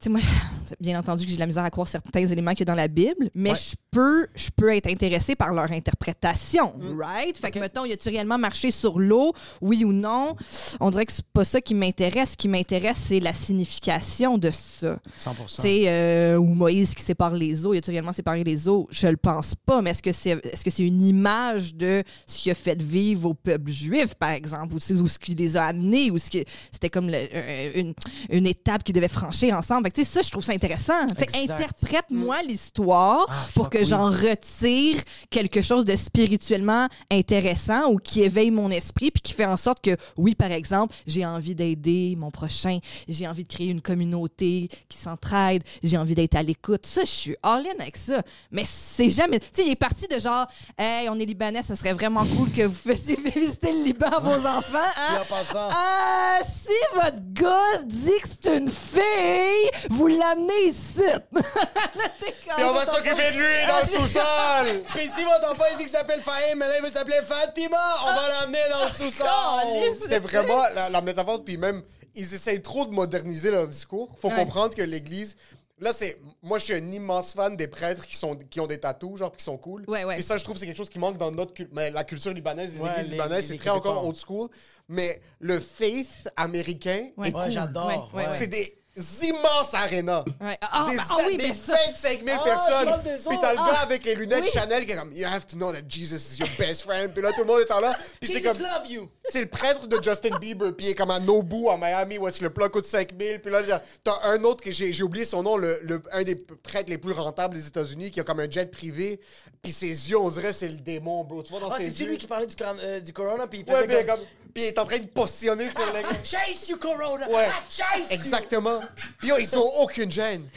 Tu sais, moi, bien entendu que j'ai de la misère à croire certains éléments qu'il y a dans la Bible, mais Ouais. je peux, je peux être intéressée par leur interprétation, Mm. right? Fait que, mettons, y a-tu réellement marché sur l'eau, oui ou non? On dirait que c'est pas ça qui m'intéresse. Ce qui m'intéresse, c'est la signification de ça. 100%. Tu euh, ou Moïse qui sépare les eaux, y a-tu réellement séparé les eaux? Je le pense pas, mais est-ce que c'est est-ce que c'est une image de ce qui a fait vivre au peuple juif, par exemple, ou, ce qui les a amenés, ou ce qui c'était comme le- euh, une, une étape qu'ils devaient franchir ensemble? Fait que, tu sais, ça, je trouve ça intéressant. Interprète-moi l'histoire Ah, pour que oui. j'en retire quelque chose de spirituellement intéressant ou qui éveille mon esprit, puis qui fait en sorte que, oui, par exemple, j'ai envie d'aider mon prochain, j'ai envie de créer une communauté qui s'entraide, j'ai envie d'être à l'écoute. Ça, je suis all-in avec ça. Mais c'est jamais. Tu sais, il est parti de genre, hey, on est libanais, ça serait vraiment cool que vous fassiez visiter le Liban à vos enfants. Hein? Ah, si votre gars dit que c'est une fille, vous l'amenez ici. Et on va s'occuper de lui dans le sous-sol! Puis si votre enfant il dit qu'il s'appelle Fahim, mais là il veut s'appeler Fatima, on va l'amener dans le sous-sol. C'était vraiment la, la métaphore, puis même, ils essayent trop de moderniser leur discours. Faut Ouais. comprendre que l'Église. Là, c'est. Moi, je suis un immense fan des prêtres qui, sont, qui ont des tatous, genre, puis qui sont cool. Ouais, ouais. Et ça, je trouve que c'est quelque chose qui manque dans notre culture. Mais la culture libanaise, les Ouais, églises les- libanaises, c'est les très encore old school. Mais le faith américain Ouais. est Ouais, cool. j'adore. Ouais, ouais. ouais, C'est des immenses arénas. Ouais. Ah, des bah, ah oui, des mais ça- 25 000 Ah, personnes. 32 Puis t'as le Ah. gars avec les lunettes Oui. Chanel qui est comme You have to know that Jesus is your best friend. Puis là, tout le monde est en là. Puis c'est comme. love you. C'est le prêtre de Justin Bieber, puis il est comme à Nobu, à Miami, que le plat coûte 5000. Puis là, t'as un autre que j'ai j'ai oublié son nom, le, le- un des prêtres les plus rentables des États-Unis, qui a comme un jet privé, puis ses yeux, on dirait, c'est le démon, bro. Tu vois dans Ah, ses c'est-tu yeux. lui qui parlait du, coron- euh, du corona, puis il Ouais, faisait puis comme- puis il est en train de positionner sur les Ah, chase you, corona! Ouais. Ah, chase! Exactement. Puis yo, ils ont aucune gêne.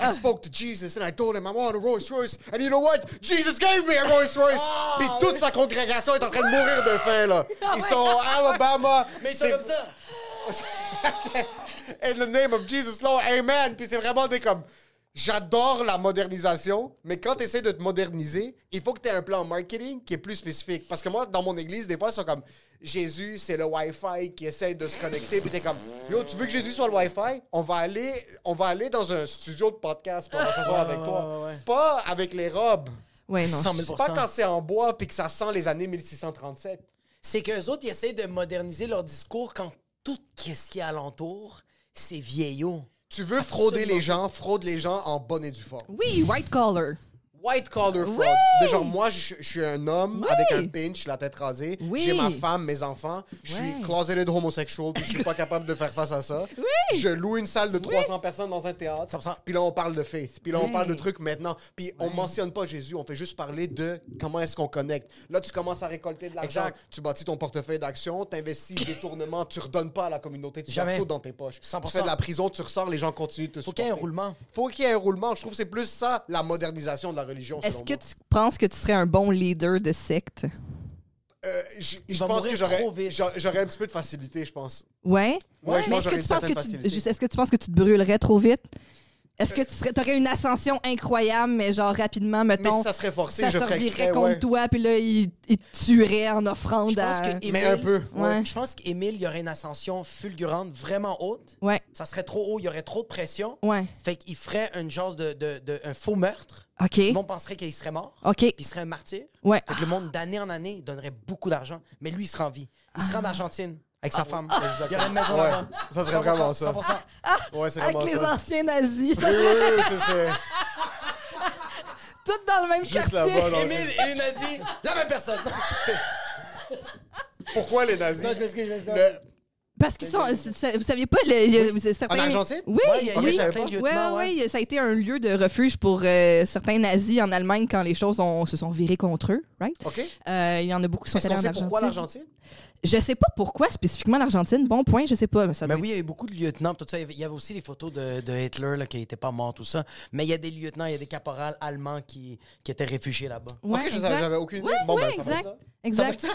I spoke to Jesus and I told him I want a Rolls Royce. And you know what? Jesus gave me a Rolls Royce. Ah, Puis toute sa congrégation est en train de mourir de faim, là. Ils sont Alabama. Mais ils sont C'est- comme ça. In the name of Jesus, Lord, amen. Puis c'est vraiment des comme. J'adore la modernisation, mais quand tu essaies de te moderniser, il faut que tu aies un plan marketing qui est plus spécifique. Parce que moi, dans mon église, des fois, ils sont comme Jésus, c'est le Wi-Fi qui essaie de se connecter. Puis t'es comme Yo, tu veux que Jésus soit le Wi-Fi? On va aller, on va aller dans un studio de podcast pour s'asseoir avec toi. ouais, ouais. Pas avec les robes. Ouais, non. 100 000 Pas quand c'est en bois puis que ça sent les années 1637. C'est qu'eux autres, ils essayent de moderniser leur discours quand tout ce qui est alentour, c'est vieillot. Tu veux frauder Absolument. les gens, fraude les gens en bonne et due forme. Oui, white collar. White collar fraud. Oui! De genre, moi, je, je suis un homme Oui! avec un pinch, la tête rasée. Oui! J'ai ma femme, mes enfants. Je suis closeted homosexual, puis je suis pas capable de faire face à ça. Je loue une salle de 300 personnes dans un théâtre. 100%. Puis là, on parle de faith. Puis là, on parle de trucs maintenant. Puis on mentionne pas Jésus, on fait juste parler de comment est-ce qu'on connecte. Là, tu commences à récolter de l'argent. Tu bâtis ton portefeuille d'action, tu investis détournement, tu redonnes pas à la communauté, tu Jamais. tout dans tes poches. 100%. Tu fais de la prison, tu ressors, les gens continuent de te Faut qu'il y ait un roulement. Faut qu'il y ait un roulement. Je trouve que c'est plus ça, la modernisation de la religion. Est-ce que moi. tu penses que tu serais un bon leader de secte? Euh, je pense que j'aurais un petit peu de facilité, je pense. Ouais? Ouais, je Mais pense est-ce que que, j'aurais tu une penses certaine que tu, facilité. juste- est-ce que tu penses que tu te brûlerais trop vite? Est-ce que tu aurais une ascension incroyable, mais genre rapidement, Mais mettons, si ça serait forcé, ça je ferais servirait exprès, contre ouais. toi, puis là, il, tuerait en offrande Je pense à... Mais un peu. Ouais. Je pense qu'Émile, il y aurait une ascension fulgurante, vraiment haute. Ouais, Ça serait trop haut, il y aurait trop de pression. ouais. Fait qu'il ferait une genre de, de, de- un faux meurtre. OK. Le monde penserait qu'il serait mort. OK. Puis il serait un martyr. Ouais. Fait que le monde, d'année en année, il donnerait beaucoup d'argent. Mais lui, il serait en vie. Il Ah. serait en Argentine avec sa femme. Il y aurait une maison Ouais, là-bas. ça serait 100%, vraiment ça. 100%. Ouais, c'est Avec vraiment les ça. anciens nazis, ça, Oui, oui, oui, c'est- c'est tout dans le même juste quartier. là-bas. dans- Émile et les nazis, la même personne. Pourquoi les nazis? Non, je m'excuse, je m'excuse. Le- Parce qu'ils sont... Vous saviez pas... Le, il y a- certains... En Argentine? Oui, Ouais, il y a- oui. certains lieutenants, Ouais, ouais. ouais, ça a été un lieu de refuge pour euh, certains nazis en Allemagne quand les choses ont- se sont virées contre eux, right? OK. Euh, il y en a beaucoup qui sont Est-ce allés qu'on en sait Argentine. pourquoi l'Argentine? Je sais pas pourquoi spécifiquement l'Argentine. Bon point, je sais pas. Mais ça Mais doit oui, il y avait beaucoup de lieutenants, tout ça. Il y avait- aussi les photos de, de Hitler là, qui n'étaient pas morts, tout ça. Mais il y a des lieutenants, il y a des caporals allemands qui, qui étaient réfugiés là-bas. Ouais, OK, j'avais aucune idée. Ouais, Bon, ben, ouais, ça va exact. être Exact. 100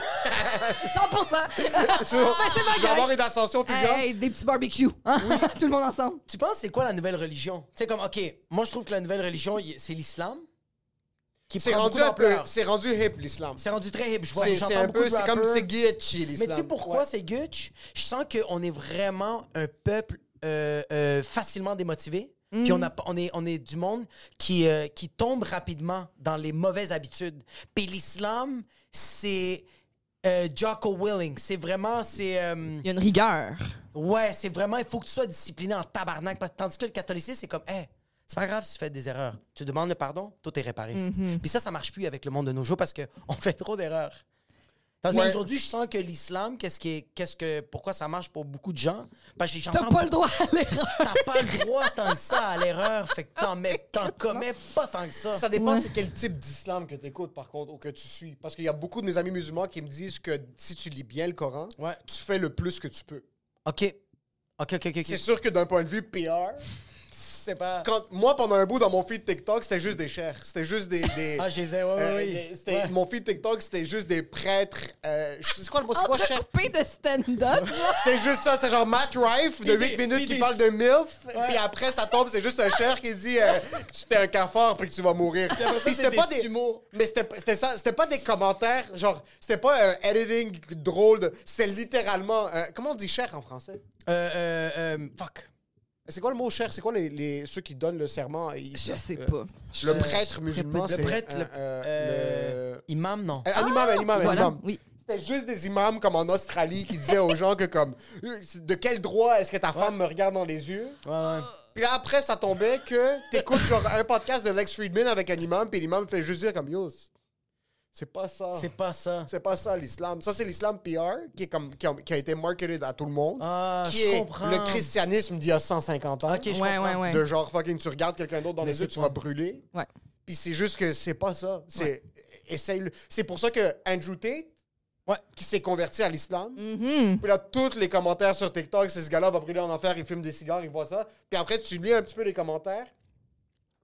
Je je vais avoir une ascension fulgurante. Hey, des petits barbecues. hein? Tout le monde ensemble. Tu penses c'est quoi la nouvelle religion? Tu sais, comme, OK, moi je trouve que la nouvelle religion, c'est l'islam. Qui C'est rendu un peu... C'est rendu hip, l'islam. C'est rendu très hip. Je vois, C'est un peu... C'est comme... C'est Gucci, l'islam. Mais tu sais pourquoi Ouais. c'est Gutch? Je sens qu'on est vraiment un peuple euh, euh, facilement démotivé. Puis on, a, on, est, on est du monde qui, euh, qui tombe rapidement dans les mauvaises habitudes. Puis l'islam, c'est euh, Jocko Willing. C'est vraiment, c'est... euh, Il y a une rigueur. ouais, c'est vraiment, il faut que tu sois discipliné en tabarnak. Tandis que le catholicisme, c'est comme, hey, c'est pas grave si tu fais des erreurs. Tu demandes le pardon, tout est réparé. Mm-hmm. Puis ça, ça marche plus avec le monde de nos jours parce qu'on fait trop d'erreurs. Tandis Ouais. qu'aujourd'hui, je sens que l'islam, qu'est-ce qui est, qu'est-ce que, pourquoi ça marche pour beaucoup de gens? Parce que T'as pas le droit à l'erreur. T'as pas le droit tant que ça à l'erreur, fait que t'en mets, t'en commets pas tant que ça. Ça dépend Ouais. c'est quel type d'islam que tu écoutes, par contre, ou que tu suis. Parce qu'il y a beaucoup de mes amis musulmans qui me disent que si tu lis bien le Coran, Ouais. tu fais le plus que tu peux. Ok. Ok, ok, ok. ok. C'est sûr que d'un point de vue PR, C'est pas. quand, moi, pendant un bout dans mon feed TikTok, c'était juste des chers. C'était juste des. des Ah, je les ai, ouais, ouais, euh, ouais. des- c'était- Ouais. Mon feed TikTok, c'était juste des prêtres. euh, c'est quoi le mot? C'est quoi cher? Entrecoupé de stand-up. C'était juste ça, c'était genre Matt Rife de Puis 8 des- minutes qui des- parle de MILF, puis après ça tombe, c'est juste un cher qui dit euh, tu t'es un cafard puis que tu vas mourir. Puis c'est c'était pas des mais c'était ça, c'était pas des commentaires, genre c'était pas un editing drôle, de- c'est littéralement euh, comment on dit cher en français? Euh, euh, euh, fuck. C'est quoi le mot cher? C'est quoi les, les- ceux qui donnent le serment? Ils- Je sais euh, pas. Le prêtre musulman, Le c'est prêtre, le, euh, euh, le- imam, non. un un imam, un imam, un Voilà, imam. oui. C'était juste des imams comme en Australie qui disaient aux gens que comme de quel droit est-ce que ta femme me regarde dans les yeux? Ouais, ouais. Puis après, ça tombait que t'écoutes genre un podcast de Lex Friedman avec un imam, puis l'imam fait juste dire comme yo, C'est pas ça. C'est pas ça. C'est pas ça l'islam. Ça, c'est l'islam PR qui, est comme, qui a, qui a été marketed à tout le monde. Ah, qui je est comprends. le christianisme d'il y a 150 ans. Ok, je Ouais, comprends. ouais, ouais. De genre, fucking, tu regardes quelqu'un d'autre dans Mais les yeux, tu vas brûler. Ouais. Puis c'est juste que c'est pas ça. C'est essaye le- C'est pour ça que Andrew Tate, Ouais. qui s'est converti à l'islam, Mhm. puis là, tous les commentaires sur TikTok, c'est ce gars-là va brûler en enfer, il fume des cigares, il voit ça. Puis après, tu lis un petit peu les commentaires,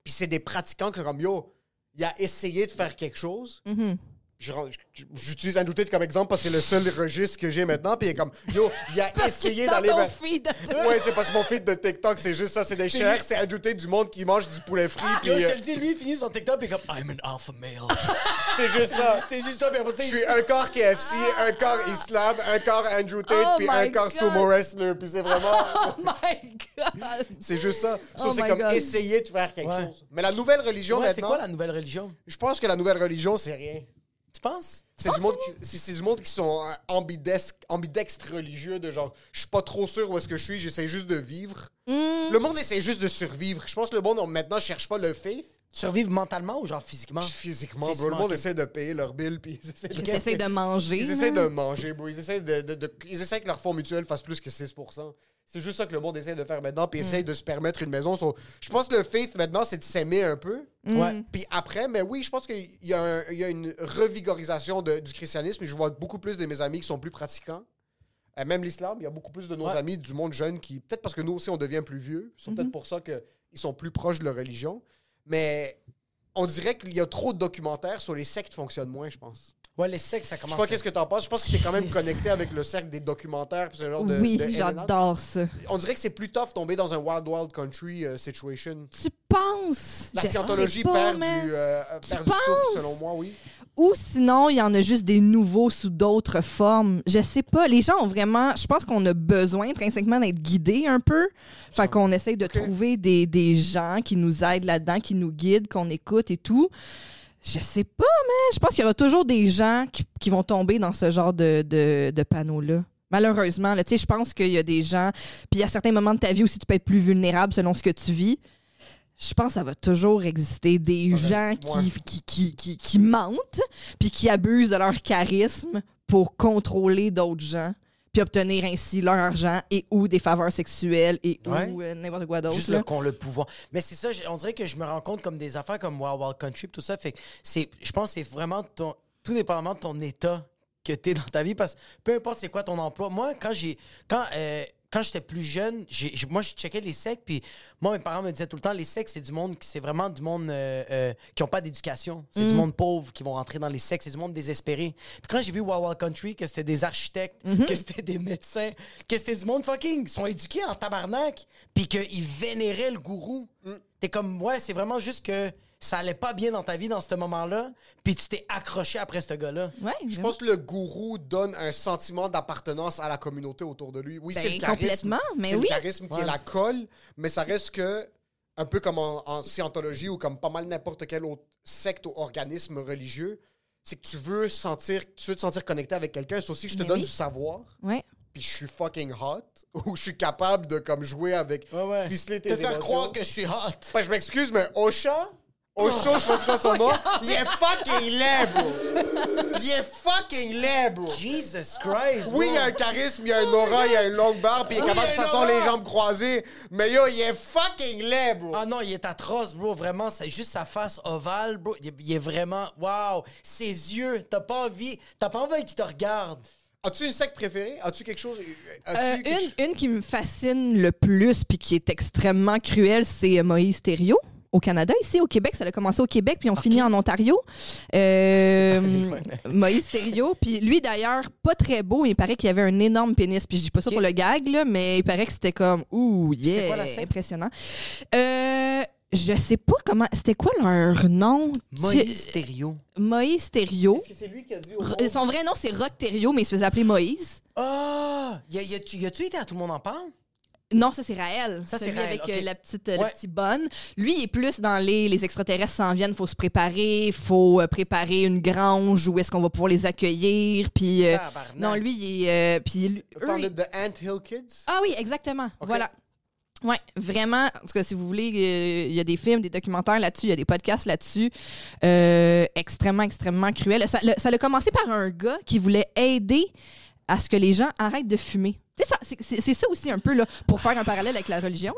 puis c'est des pratiquants qui sont comme, yo, il a essayé de faire quelque chose. Mhm. Je- J'utilise Andrew Tate comme exemple parce que c'est le seul registre que j'ai maintenant, puis il est comme, yo, il a essayé d'aller vers... feed. Ouais, c'est parce que mon feed de TikTok, c'est juste ça, c'est des chers, c'est Andrew Tate du monde qui mange du poulet frit, puis Yo, je euh, te le dis, lui, il finit son TikTok et comme I'm an alpha male. c'est juste ça. c'est juste toi, puis après ça, Je suis un corps KFC, un corps islam, un corps Andrew Tate, Oh puis un corps God. sumo wrestler. Puis c'est vraiment. Oh my God! C'est juste ça. Oh c'est comme God. essayer de faire quelque Ouais. chose. Mais la nouvelle religion Ouais, c'est maintenant. quoi la nouvelle religion? Je pense que la nouvelle religion, c'est rien. Tu penses? C'est du, monde qui, c'est, c'est du monde qui sont ambidesques- ambidextres religieux, de genre, je suis pas trop sûr où est-ce que je suis, j'essaie juste de vivre. Hmm. Le monde essaie juste de survivre. Je pense que le monde, maintenant, cherche pas le faith. Survivre mentalement ou genre physiquement? Physiquement, bro. Le Physiquement, monde essaie de payer leur bill, puis ils essaient de... Ils essaient de manger. Ils essaient de manger, bro. Ils essaient, de, de- de- ils essaient que leur fonds mutuel fasse plus que 6 C'est juste ça que le monde essaie de faire maintenant, puis essaie de se permettre une maison. So, je pense que le faith maintenant, c'est de s'aimer un peu. Ouais. Puis après, mais oui, je pense qu'il y, a un- il y a une revigorisation de- du christianisme. Et je vois beaucoup plus de mes amis qui sont plus pratiquants. Euh, même l'islam, il y a beaucoup plus de nos Ouais. amis du monde jeune qui, peut-être parce que nous aussi, on devient plus vieux, c'est peut-être pour ça qu'ils sont plus proches de leur religion. Mais on dirait qu'il y a trop de documentaires sur les sectes fonctionnent moins, je pense. Ouais, les sexes, ça Je commence. sais pas qu'est-ce que t'en penses? Je pense que t'es quand même connecté avec le cercle des documentaires ce genre de. oui, de j'adore ça. On dirait que c'est plus tough tomber dans un wild wild country euh, situation. Tu penses? La Je scientologie pas, perd, man. du, euh, perd du penses? souffle, selon moi, oui. Ou sinon, il y en a juste des nouveaux sous d'autres formes. Je sais pas. Les gens ont vraiment. Je pense qu'on a besoin intrinsèquement d'être guidés un peu. Fait qu'on essaye de trouver des, des gens qui nous aident là-dedans, qui nous guident, qu'on écoute et tout. Je sais pas, mais je pense qu'il y aura toujours des gens qui, qui vont tomber dans ce genre de, de, de panneaux-là. Malheureusement, là, je pense qu'il y a des gens. Puis à certains moments de ta vie aussi, tu peux être plus vulnérable selon ce que tu vis. Je pense que ça va toujours exister des gens qui, ouais. qui, qui, qui, qui mentent puis qui abusent de leur charisme pour contrôler d'autres gens puis obtenir ainsi leur argent et ou des faveurs sexuelles et Ouais. ou euh, n'importe quoi d'autre. Juste là. le qu'on le pouvoir. Mais c'est ça, on dirait que je me rends compte comme des affaires comme Wild Wild Country tout ça. Fait c'est, je pense que c'est vraiment ton, tout dépendamment de ton état que tu es dans ta vie. Parce que peu importe c'est quoi ton emploi. Moi, quand j'ai. Quand. euh, quand j'étais plus jeune, moi, je checkais les sectes, puis moi, mes parents me disaient tout le temps, les sectes, c'est du monde, c'est vraiment du monde euh, euh, qui n'ont pas d'éducation. C'est du monde pauvre qui vont rentrer dans les sectes, c'est du monde désespéré. Puis quand j'ai vu Wild Wild Country, que c'était des architectes, que c'était des médecins, que c'était du monde fucking, ils sont éduqués en tabarnak, puis qu'ils vénéraient le gourou. T'es comme, ouais, c'est vraiment juste que ça allait pas bien dans ta vie dans ce moment-là, puis tu t'es accroché après ce gars-là. Ouais, Je pense que le gourou donne un sentiment d'appartenance à la communauté autour de lui. Oui, Ben, c'est le charisme. complètement, mais c'est oui. le charisme qui Ouais. est la colle, mais ça reste que, un peu comme en, en scientologie ou comme pas mal n'importe quel autre secte ou organisme religieux, c'est que tu veux sentir, tu veux te sentir connecté avec quelqu'un. C'est aussi que je te Mais donne oui. du savoir, Ouais. puis je suis fucking hot, ou je suis capable de comme jouer avec, ficeler tes Te faire émotions. croire que je suis hot. Ben, je m'excuse, mais Osha, Osho, je sais pas quoi son nom, il est fucking laid, bro. Il est fucking laid, bro. Jesus Christ. Oui, il y a un charisme, il y a une aura, il y a une longue barbe, puis il est capable de s'asseoir les jambes croisées. Mais yo, il est fucking laid, bro. Ah non, il est atroce, bro. Vraiment, c'est juste sa face ovale, bro. Il est, vraiment. Waouh! Ses yeux, t'as pas envie. T'as pas envie qu'il te regarde. As-tu une secte préférée? As-tu quelque chose? Euh, quelque une, une qui me fascine le plus puis qui est extrêmement cruelle, c'est Moïse Thériault. Au Canada, ici au Québec, ça a commencé au Québec puis on finit en Ontario. Euh, Moïse Thériault, puis lui d'ailleurs pas très beau, il paraît qu'il avait un énorme pénis. Puis je dis pas ça pour le gag là, mais il paraît que c'était comme ouh C'était yeah, quoi impressionnant. Euh, je sais pas comment, c'était quoi leur nom? Moïse Thériault. Moïse Thériault. Est-ce que c'est lui qui a dit au R- monde- Son vrai nom c'est Rock Thériault, mais il se faisait appeler Moïse. Ah! y a- y a-tu y a-tu été à Tout le monde en parle? Non, ça c'est Raël. Ça, c'est Raël, avec euh, la petite, euh, Ouais. le petit bonne. Lui, il est plus dans les, les extraterrestres s'en viennent, faut se préparer, faut euh, préparer une grange où est-ce qu'on va pouvoir les accueillir. Puis euh, non, lui, il est. euh, puis eux, Ant Hill Kids? ah oui, exactement. Voilà. Ouais, vraiment. En tout cas, si vous voulez, euh, il y a des films, des documentaires là-dessus, il y a des podcasts là-dessus. Euh, extrêmement, extrêmement cruel. Ça, le- ça a commencé par un gars qui voulait aider à ce que les gens arrêtent de fumer. Ça- c'est- ça aussi un peu, là, pour faire un parallèle avec la religion.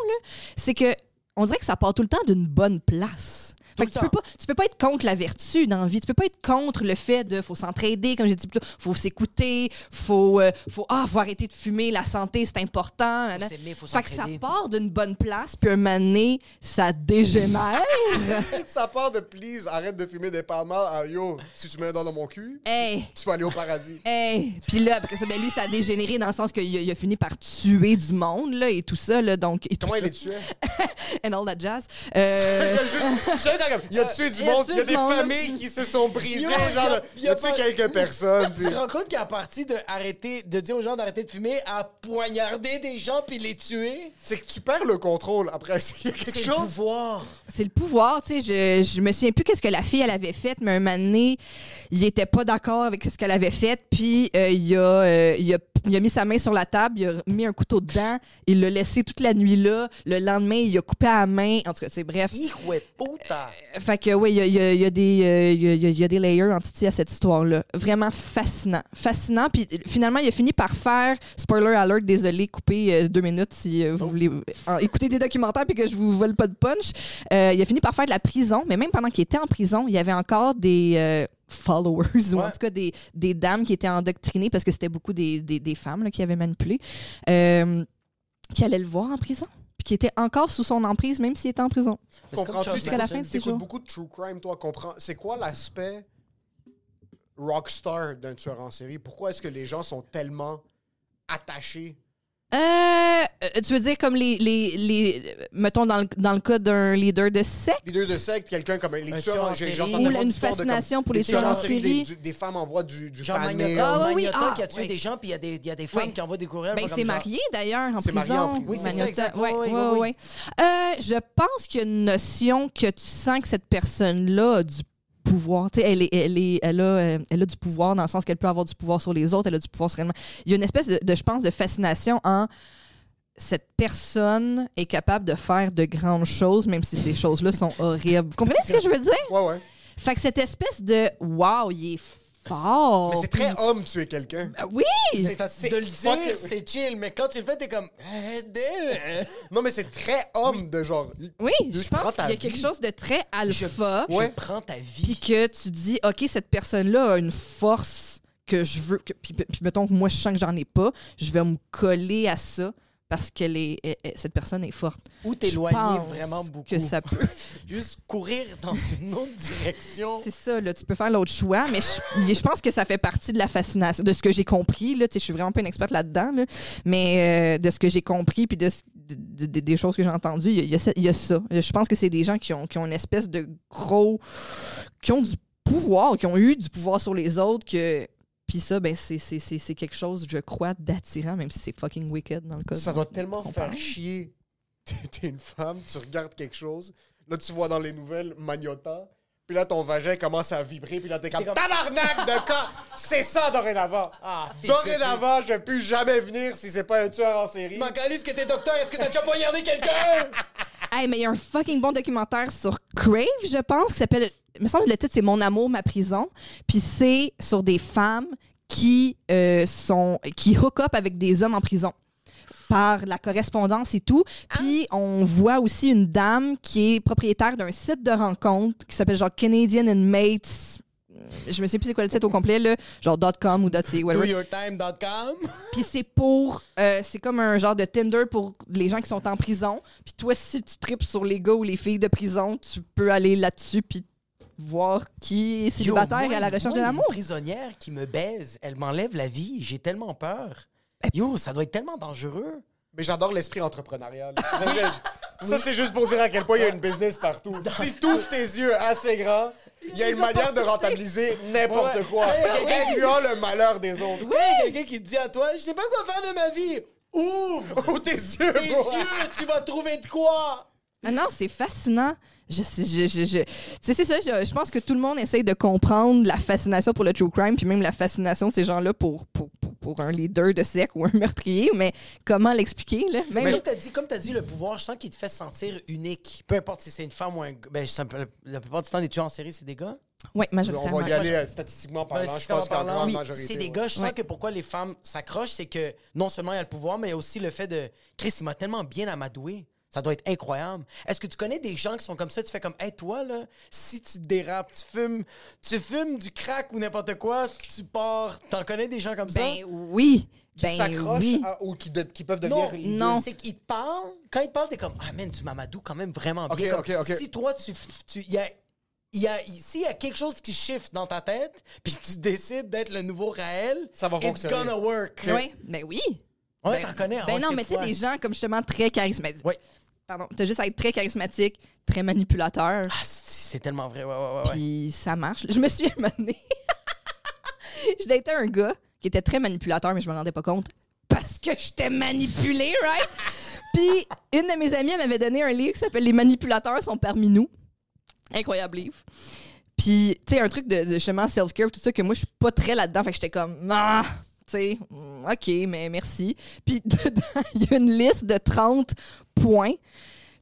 C'est que on dirait que ça part tout le temps d'une bonne place. Fait le que tu peux, pas, tu peux pas être contre la vertu dans la vie. Tu peux pas être contre le fait de faut s'entraider, comme j'ai dit plus tôt, faut s'écouter, faut, euh, faut, ah, faut arrêter de fumer, la santé, c'est important. Faut s'aimer, faut Fait que ça part d'une bonne place, puis un moment donné, ça dégénère. Ça part de please, arrête de fumer des palmas. Ah, yo, si tu mets un doigt dans mon cul, hey, tu vas aller au paradis. hey. Puis là, après ça, ben lui, ça a dégénéré dans le sens qu'il a, il a fini par tuer du monde, là, et tout ça, là, donc... Et tout Comment il ça. les tuait? And all that jazz. Euh, Il juste- même- il a tué du il a monde, il y a du des familles qui se sont brisées, genre, il y a- tué quelques personnes. Tu te rends compte qu'à partir de arrêter, de dire aux gens d'arrêter de fumer, à poignarder des gens puis les tuer, C'est que tu perds le contrôle après. Il y a quelque c'est le chose. pouvoir. c'est le pouvoir, tu sais. Je, je me souviens plus qu'est-ce que la fille, elle avait fait, mais un moment donné, il était pas d'accord avec ce qu'elle avait fait, puis euh, il, a, euh, il, a, il a mis sa main sur la table, il a mis un couteau dedans, il l'a laissé toute la nuit là. Le lendemain, il a coupé à la main. En tout cas, c'est bref. Hijo puta. Fait que oui, il y a, il y a- il y a des euh, y a- y des layers en titi à cette histoire-là. Vraiment fascinant. Fascinant. Puis euh, finalement, il a fini par faire, spoiler alert, désolé, couper euh, deux minutes si vous voulez euh, écouter des documentaires puis que je vous vole pas de punch. Euh, il a fini par faire de la prison, mais même pendant qu'il était en prison, il y avait encore des euh, followers, ou en tout cas des, des dames qui étaient endoctrinées parce que c'était beaucoup des, des, des femmes là, qui avaient manipulé, euh, qui allaient le voir en prison. Qui étaient encore sous son emprise, même s'il était en prison. Comprends-tu? Jusqu'à la fin de ses jours. beaucoup de true crime, toi, comprends? C'est quoi l'aspect rockstar d'un tueur en série? Pourquoi est-ce que les gens sont tellement attachés? Euh, tu veux dire comme les, les, les mettons dans le, dans le cas d'un leader de secte? Leader de secte, quelqu'un comme les Un tueurs tueur en série. Ou une d'histoires de comme fascination pour les tueurs en série. Des, femmes envoient du, du Genre Magnota. Ah, oui, ah, qui a tué oui. des gens, puis il y a des, il y a des femmes Oui. qui envoient des courriels. Ben, c'est marié d'ailleurs en C'est marié prison. en prison. Oui, Oui, oui. Euh, je pense qu'il y a une notion que tu sens que cette personne-là a du pouvoir. Tu sais, elle, est, elle, est, elle, a, euh, elle a du pouvoir dans le sens qu'elle peut avoir du pouvoir sur les autres, elle a du pouvoir sur elle-même. Il y a une espèce de, de, je pense, de fascination en cette personne est capable de faire de grandes choses, même si ces choses-là sont horribles. Vous comprenez ce que je veux dire? Ouais, ouais. Fait que cette espèce de wow, il est fort. Mais c'est très puis- homme tuer quelqu'un. Ah Oui! C'est facile de le fuck dire, it. c'est chill, mais quand tu le fais, t'es comme. Eh, damn. Non, mais c'est très homme de genre. Oui, Je je prends pense ta qu'il y a vie. quelque chose de très alpha. Ouais. Je prends ta Puis vie. que tu dis, OK, cette personne-là a une force que je veux. que- puis, puis mettons que moi, je sens que j'en ai pas, je vais me coller à ça parce que cette personne est forte. Ou Je t'éloigner pense vraiment beaucoup. Que ça peut. Juste courir dans une autre direction. C'est ça, là, tu peux faire l'autre choix, mais je, je pense que ça fait partie de la fascination, de ce que j'ai compris. Là, je suis vraiment pas une experte là-dedans, là, mais euh, de ce que j'ai compris puis de, ce- de- de- des choses que j'ai entendues, il y, y a ça. Je pense que c'est des gens qui ont, qui ont une espèce de gros. qui ont du pouvoir, qui ont eu du pouvoir sur les autres, que. Puis ça, ben, c'est- c'est c'est- c'est quelque chose, je crois, d'attirant, même si c'est fucking wicked dans le cas Ça doit tellement faire chier. T'es une femme, tu regardes quelque chose, là tu vois dans les nouvelles Magnota, puis là ton vagin commence à vibrer, puis là t'es comme, comme- tabarnak de cas! C'est ça dorénavant! Ah, Dorénavant, je ne peux jamais venir si c'est pas un tueur en série. Macalis, que t'es docteur, est-ce que t'as déjà poignardé quelqu'un? Hey, mais il y a un fucking bon documentaire sur Crave, je pense, qui s'appelle. Il me semble que le titre, c'est Mon amour, ma prison. Puis c'est sur des femmes qui euh, sont. qui hook up avec des hommes en prison par la correspondance et tout. Puis on voit aussi une dame qui est propriétaire d'un site de rencontre qui s'appelle genre Canadian Inmates. Je me sais plus c'est quoi le site au complet, là. Genre .com ou .ca, whatever. DoYourTime.com. Puis c'est pour. euh, c'est comme un genre de Tinder pour les gens qui sont en prison. Puis toi, si tu tripes sur les gars ou les filles de prison, tu peux aller là-dessus puis voir qui est célibataire et à la recherche moi, de l'amour. Une prisonnière qui me baise, elle m'enlève la vie. J'ai tellement peur. Yo, ça doit être tellement dangereux. Mais j'adore l'esprit entrepreneurial. Ça, c'est juste pour dire à quel point il y a une business partout. Si tu ouvres tes yeux assez grands, il y a une manière de rentabiliser n'importe Ouais. quoi, Ouais, ouais. incluant le malheur des autres. Oui, quelqu'un qui te dit à toi, je sais pas quoi faire de ma vie. Ouvre Ouvre tes yeux, tes bro. yeux, tu vas trouver de quoi. Ah non, c'est fascinant. Je, je, je, je- c'est ça, je, je pense que tout le monde essaye de comprendre la fascination pour le true crime, puis même la fascination de ces gens-là pour, pour, pour, un leader de secte ou un meurtrier, mais comment l'expliquer, là? Mais comme t'as dit, comme t'as dit, le pouvoir, je sens qu'il te fait sentir unique. Peu importe si c'est une femme ou un gars. Ben, je la plupart du temps, les tueurs en série, c'est des gars. Oui, On majoritairement. va y aller euh, statistiquement Ben, parlant. Je systématiquement pense qu'en parlant, grande oui, majorité. C'est des ouais. gars, je sens Ouais. que pourquoi les femmes s'accrochent, c'est que non seulement il y a le pouvoir, mais aussi le fait de. Chris, il m'a tellement bien amadoué. Ça doit être incroyable. Est-ce que tu connais des gens qui sont comme ça? Tu fais comme, hey, toi, là, si tu dérapes, tu fumes, tu fumes du crack ou n'importe quoi, tu pars. T'en connais des gens comme Ben ça? oui. Qui Ben s'accrochent oui. à- ou qui, de- qui peuvent devenir. non. C'est qu'ils te parlent. Quand ils te parlent, t'es comme, ah, man, tu m'amadoues quand même vraiment bien. Ok, Comme, ok, ok. Si toi, tu. tu y a, il y a, s'il y a quelque chose qui shift dans ta tête, puis tu décides d'être le nouveau Raël, Ça va it's fonctionner. gonna work. Oui, ben oui. Ouais, Ben- t'en connais. Ben ouais, non, c'est mais tu sais, des gens comme justement très charismatiques. Oui. Pardon, t'as juste à être très charismatique, très manipulateur. Ah, c'est tellement vrai. Ouais, ouais, ouais. Puis ça marche. Je me suis amenée. je datais un gars qui était très manipulateur, mais je me rendais pas compte parce que j'étais manipulée, right? Puis une de mes amies elle m'avait donné un livre qui s'appelle Les manipulateurs sont parmi nous. Incroyable livre. Puis, tu sais, un truc de, de justement self-care, tout ça, que moi, je suis pas très là-dedans. Fait que j'étais comme, ah, sais, mm, OK, mais merci. Puis, dedans, il y a une liste de 30 points.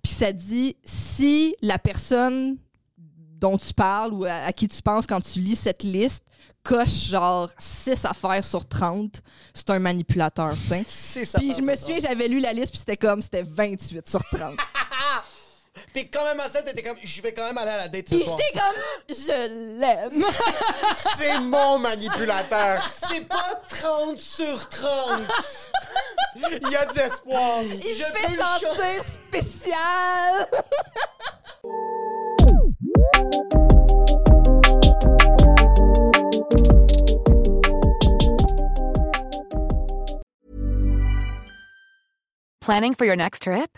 Puis, ça dit, si la personne dont tu parles ou à, à qui tu penses quand tu lis cette liste coche genre 6 affaires sur 30, c'est un manipulateur, tu sais. C'est ça. Puis je me souviens, j'avais lu la liste, puis c'était comme, c'était 28 sur 30. Puis quand même à ça, t'étais comme, je vais quand même aller à la date ce Puis soir. j'étais comme, je l'aime. C'est mon manipulateur. C'est pas 30 sur 30. Il y a de l'espoir. Il Je me peux fait le sentir spécial. Planning for your next trip?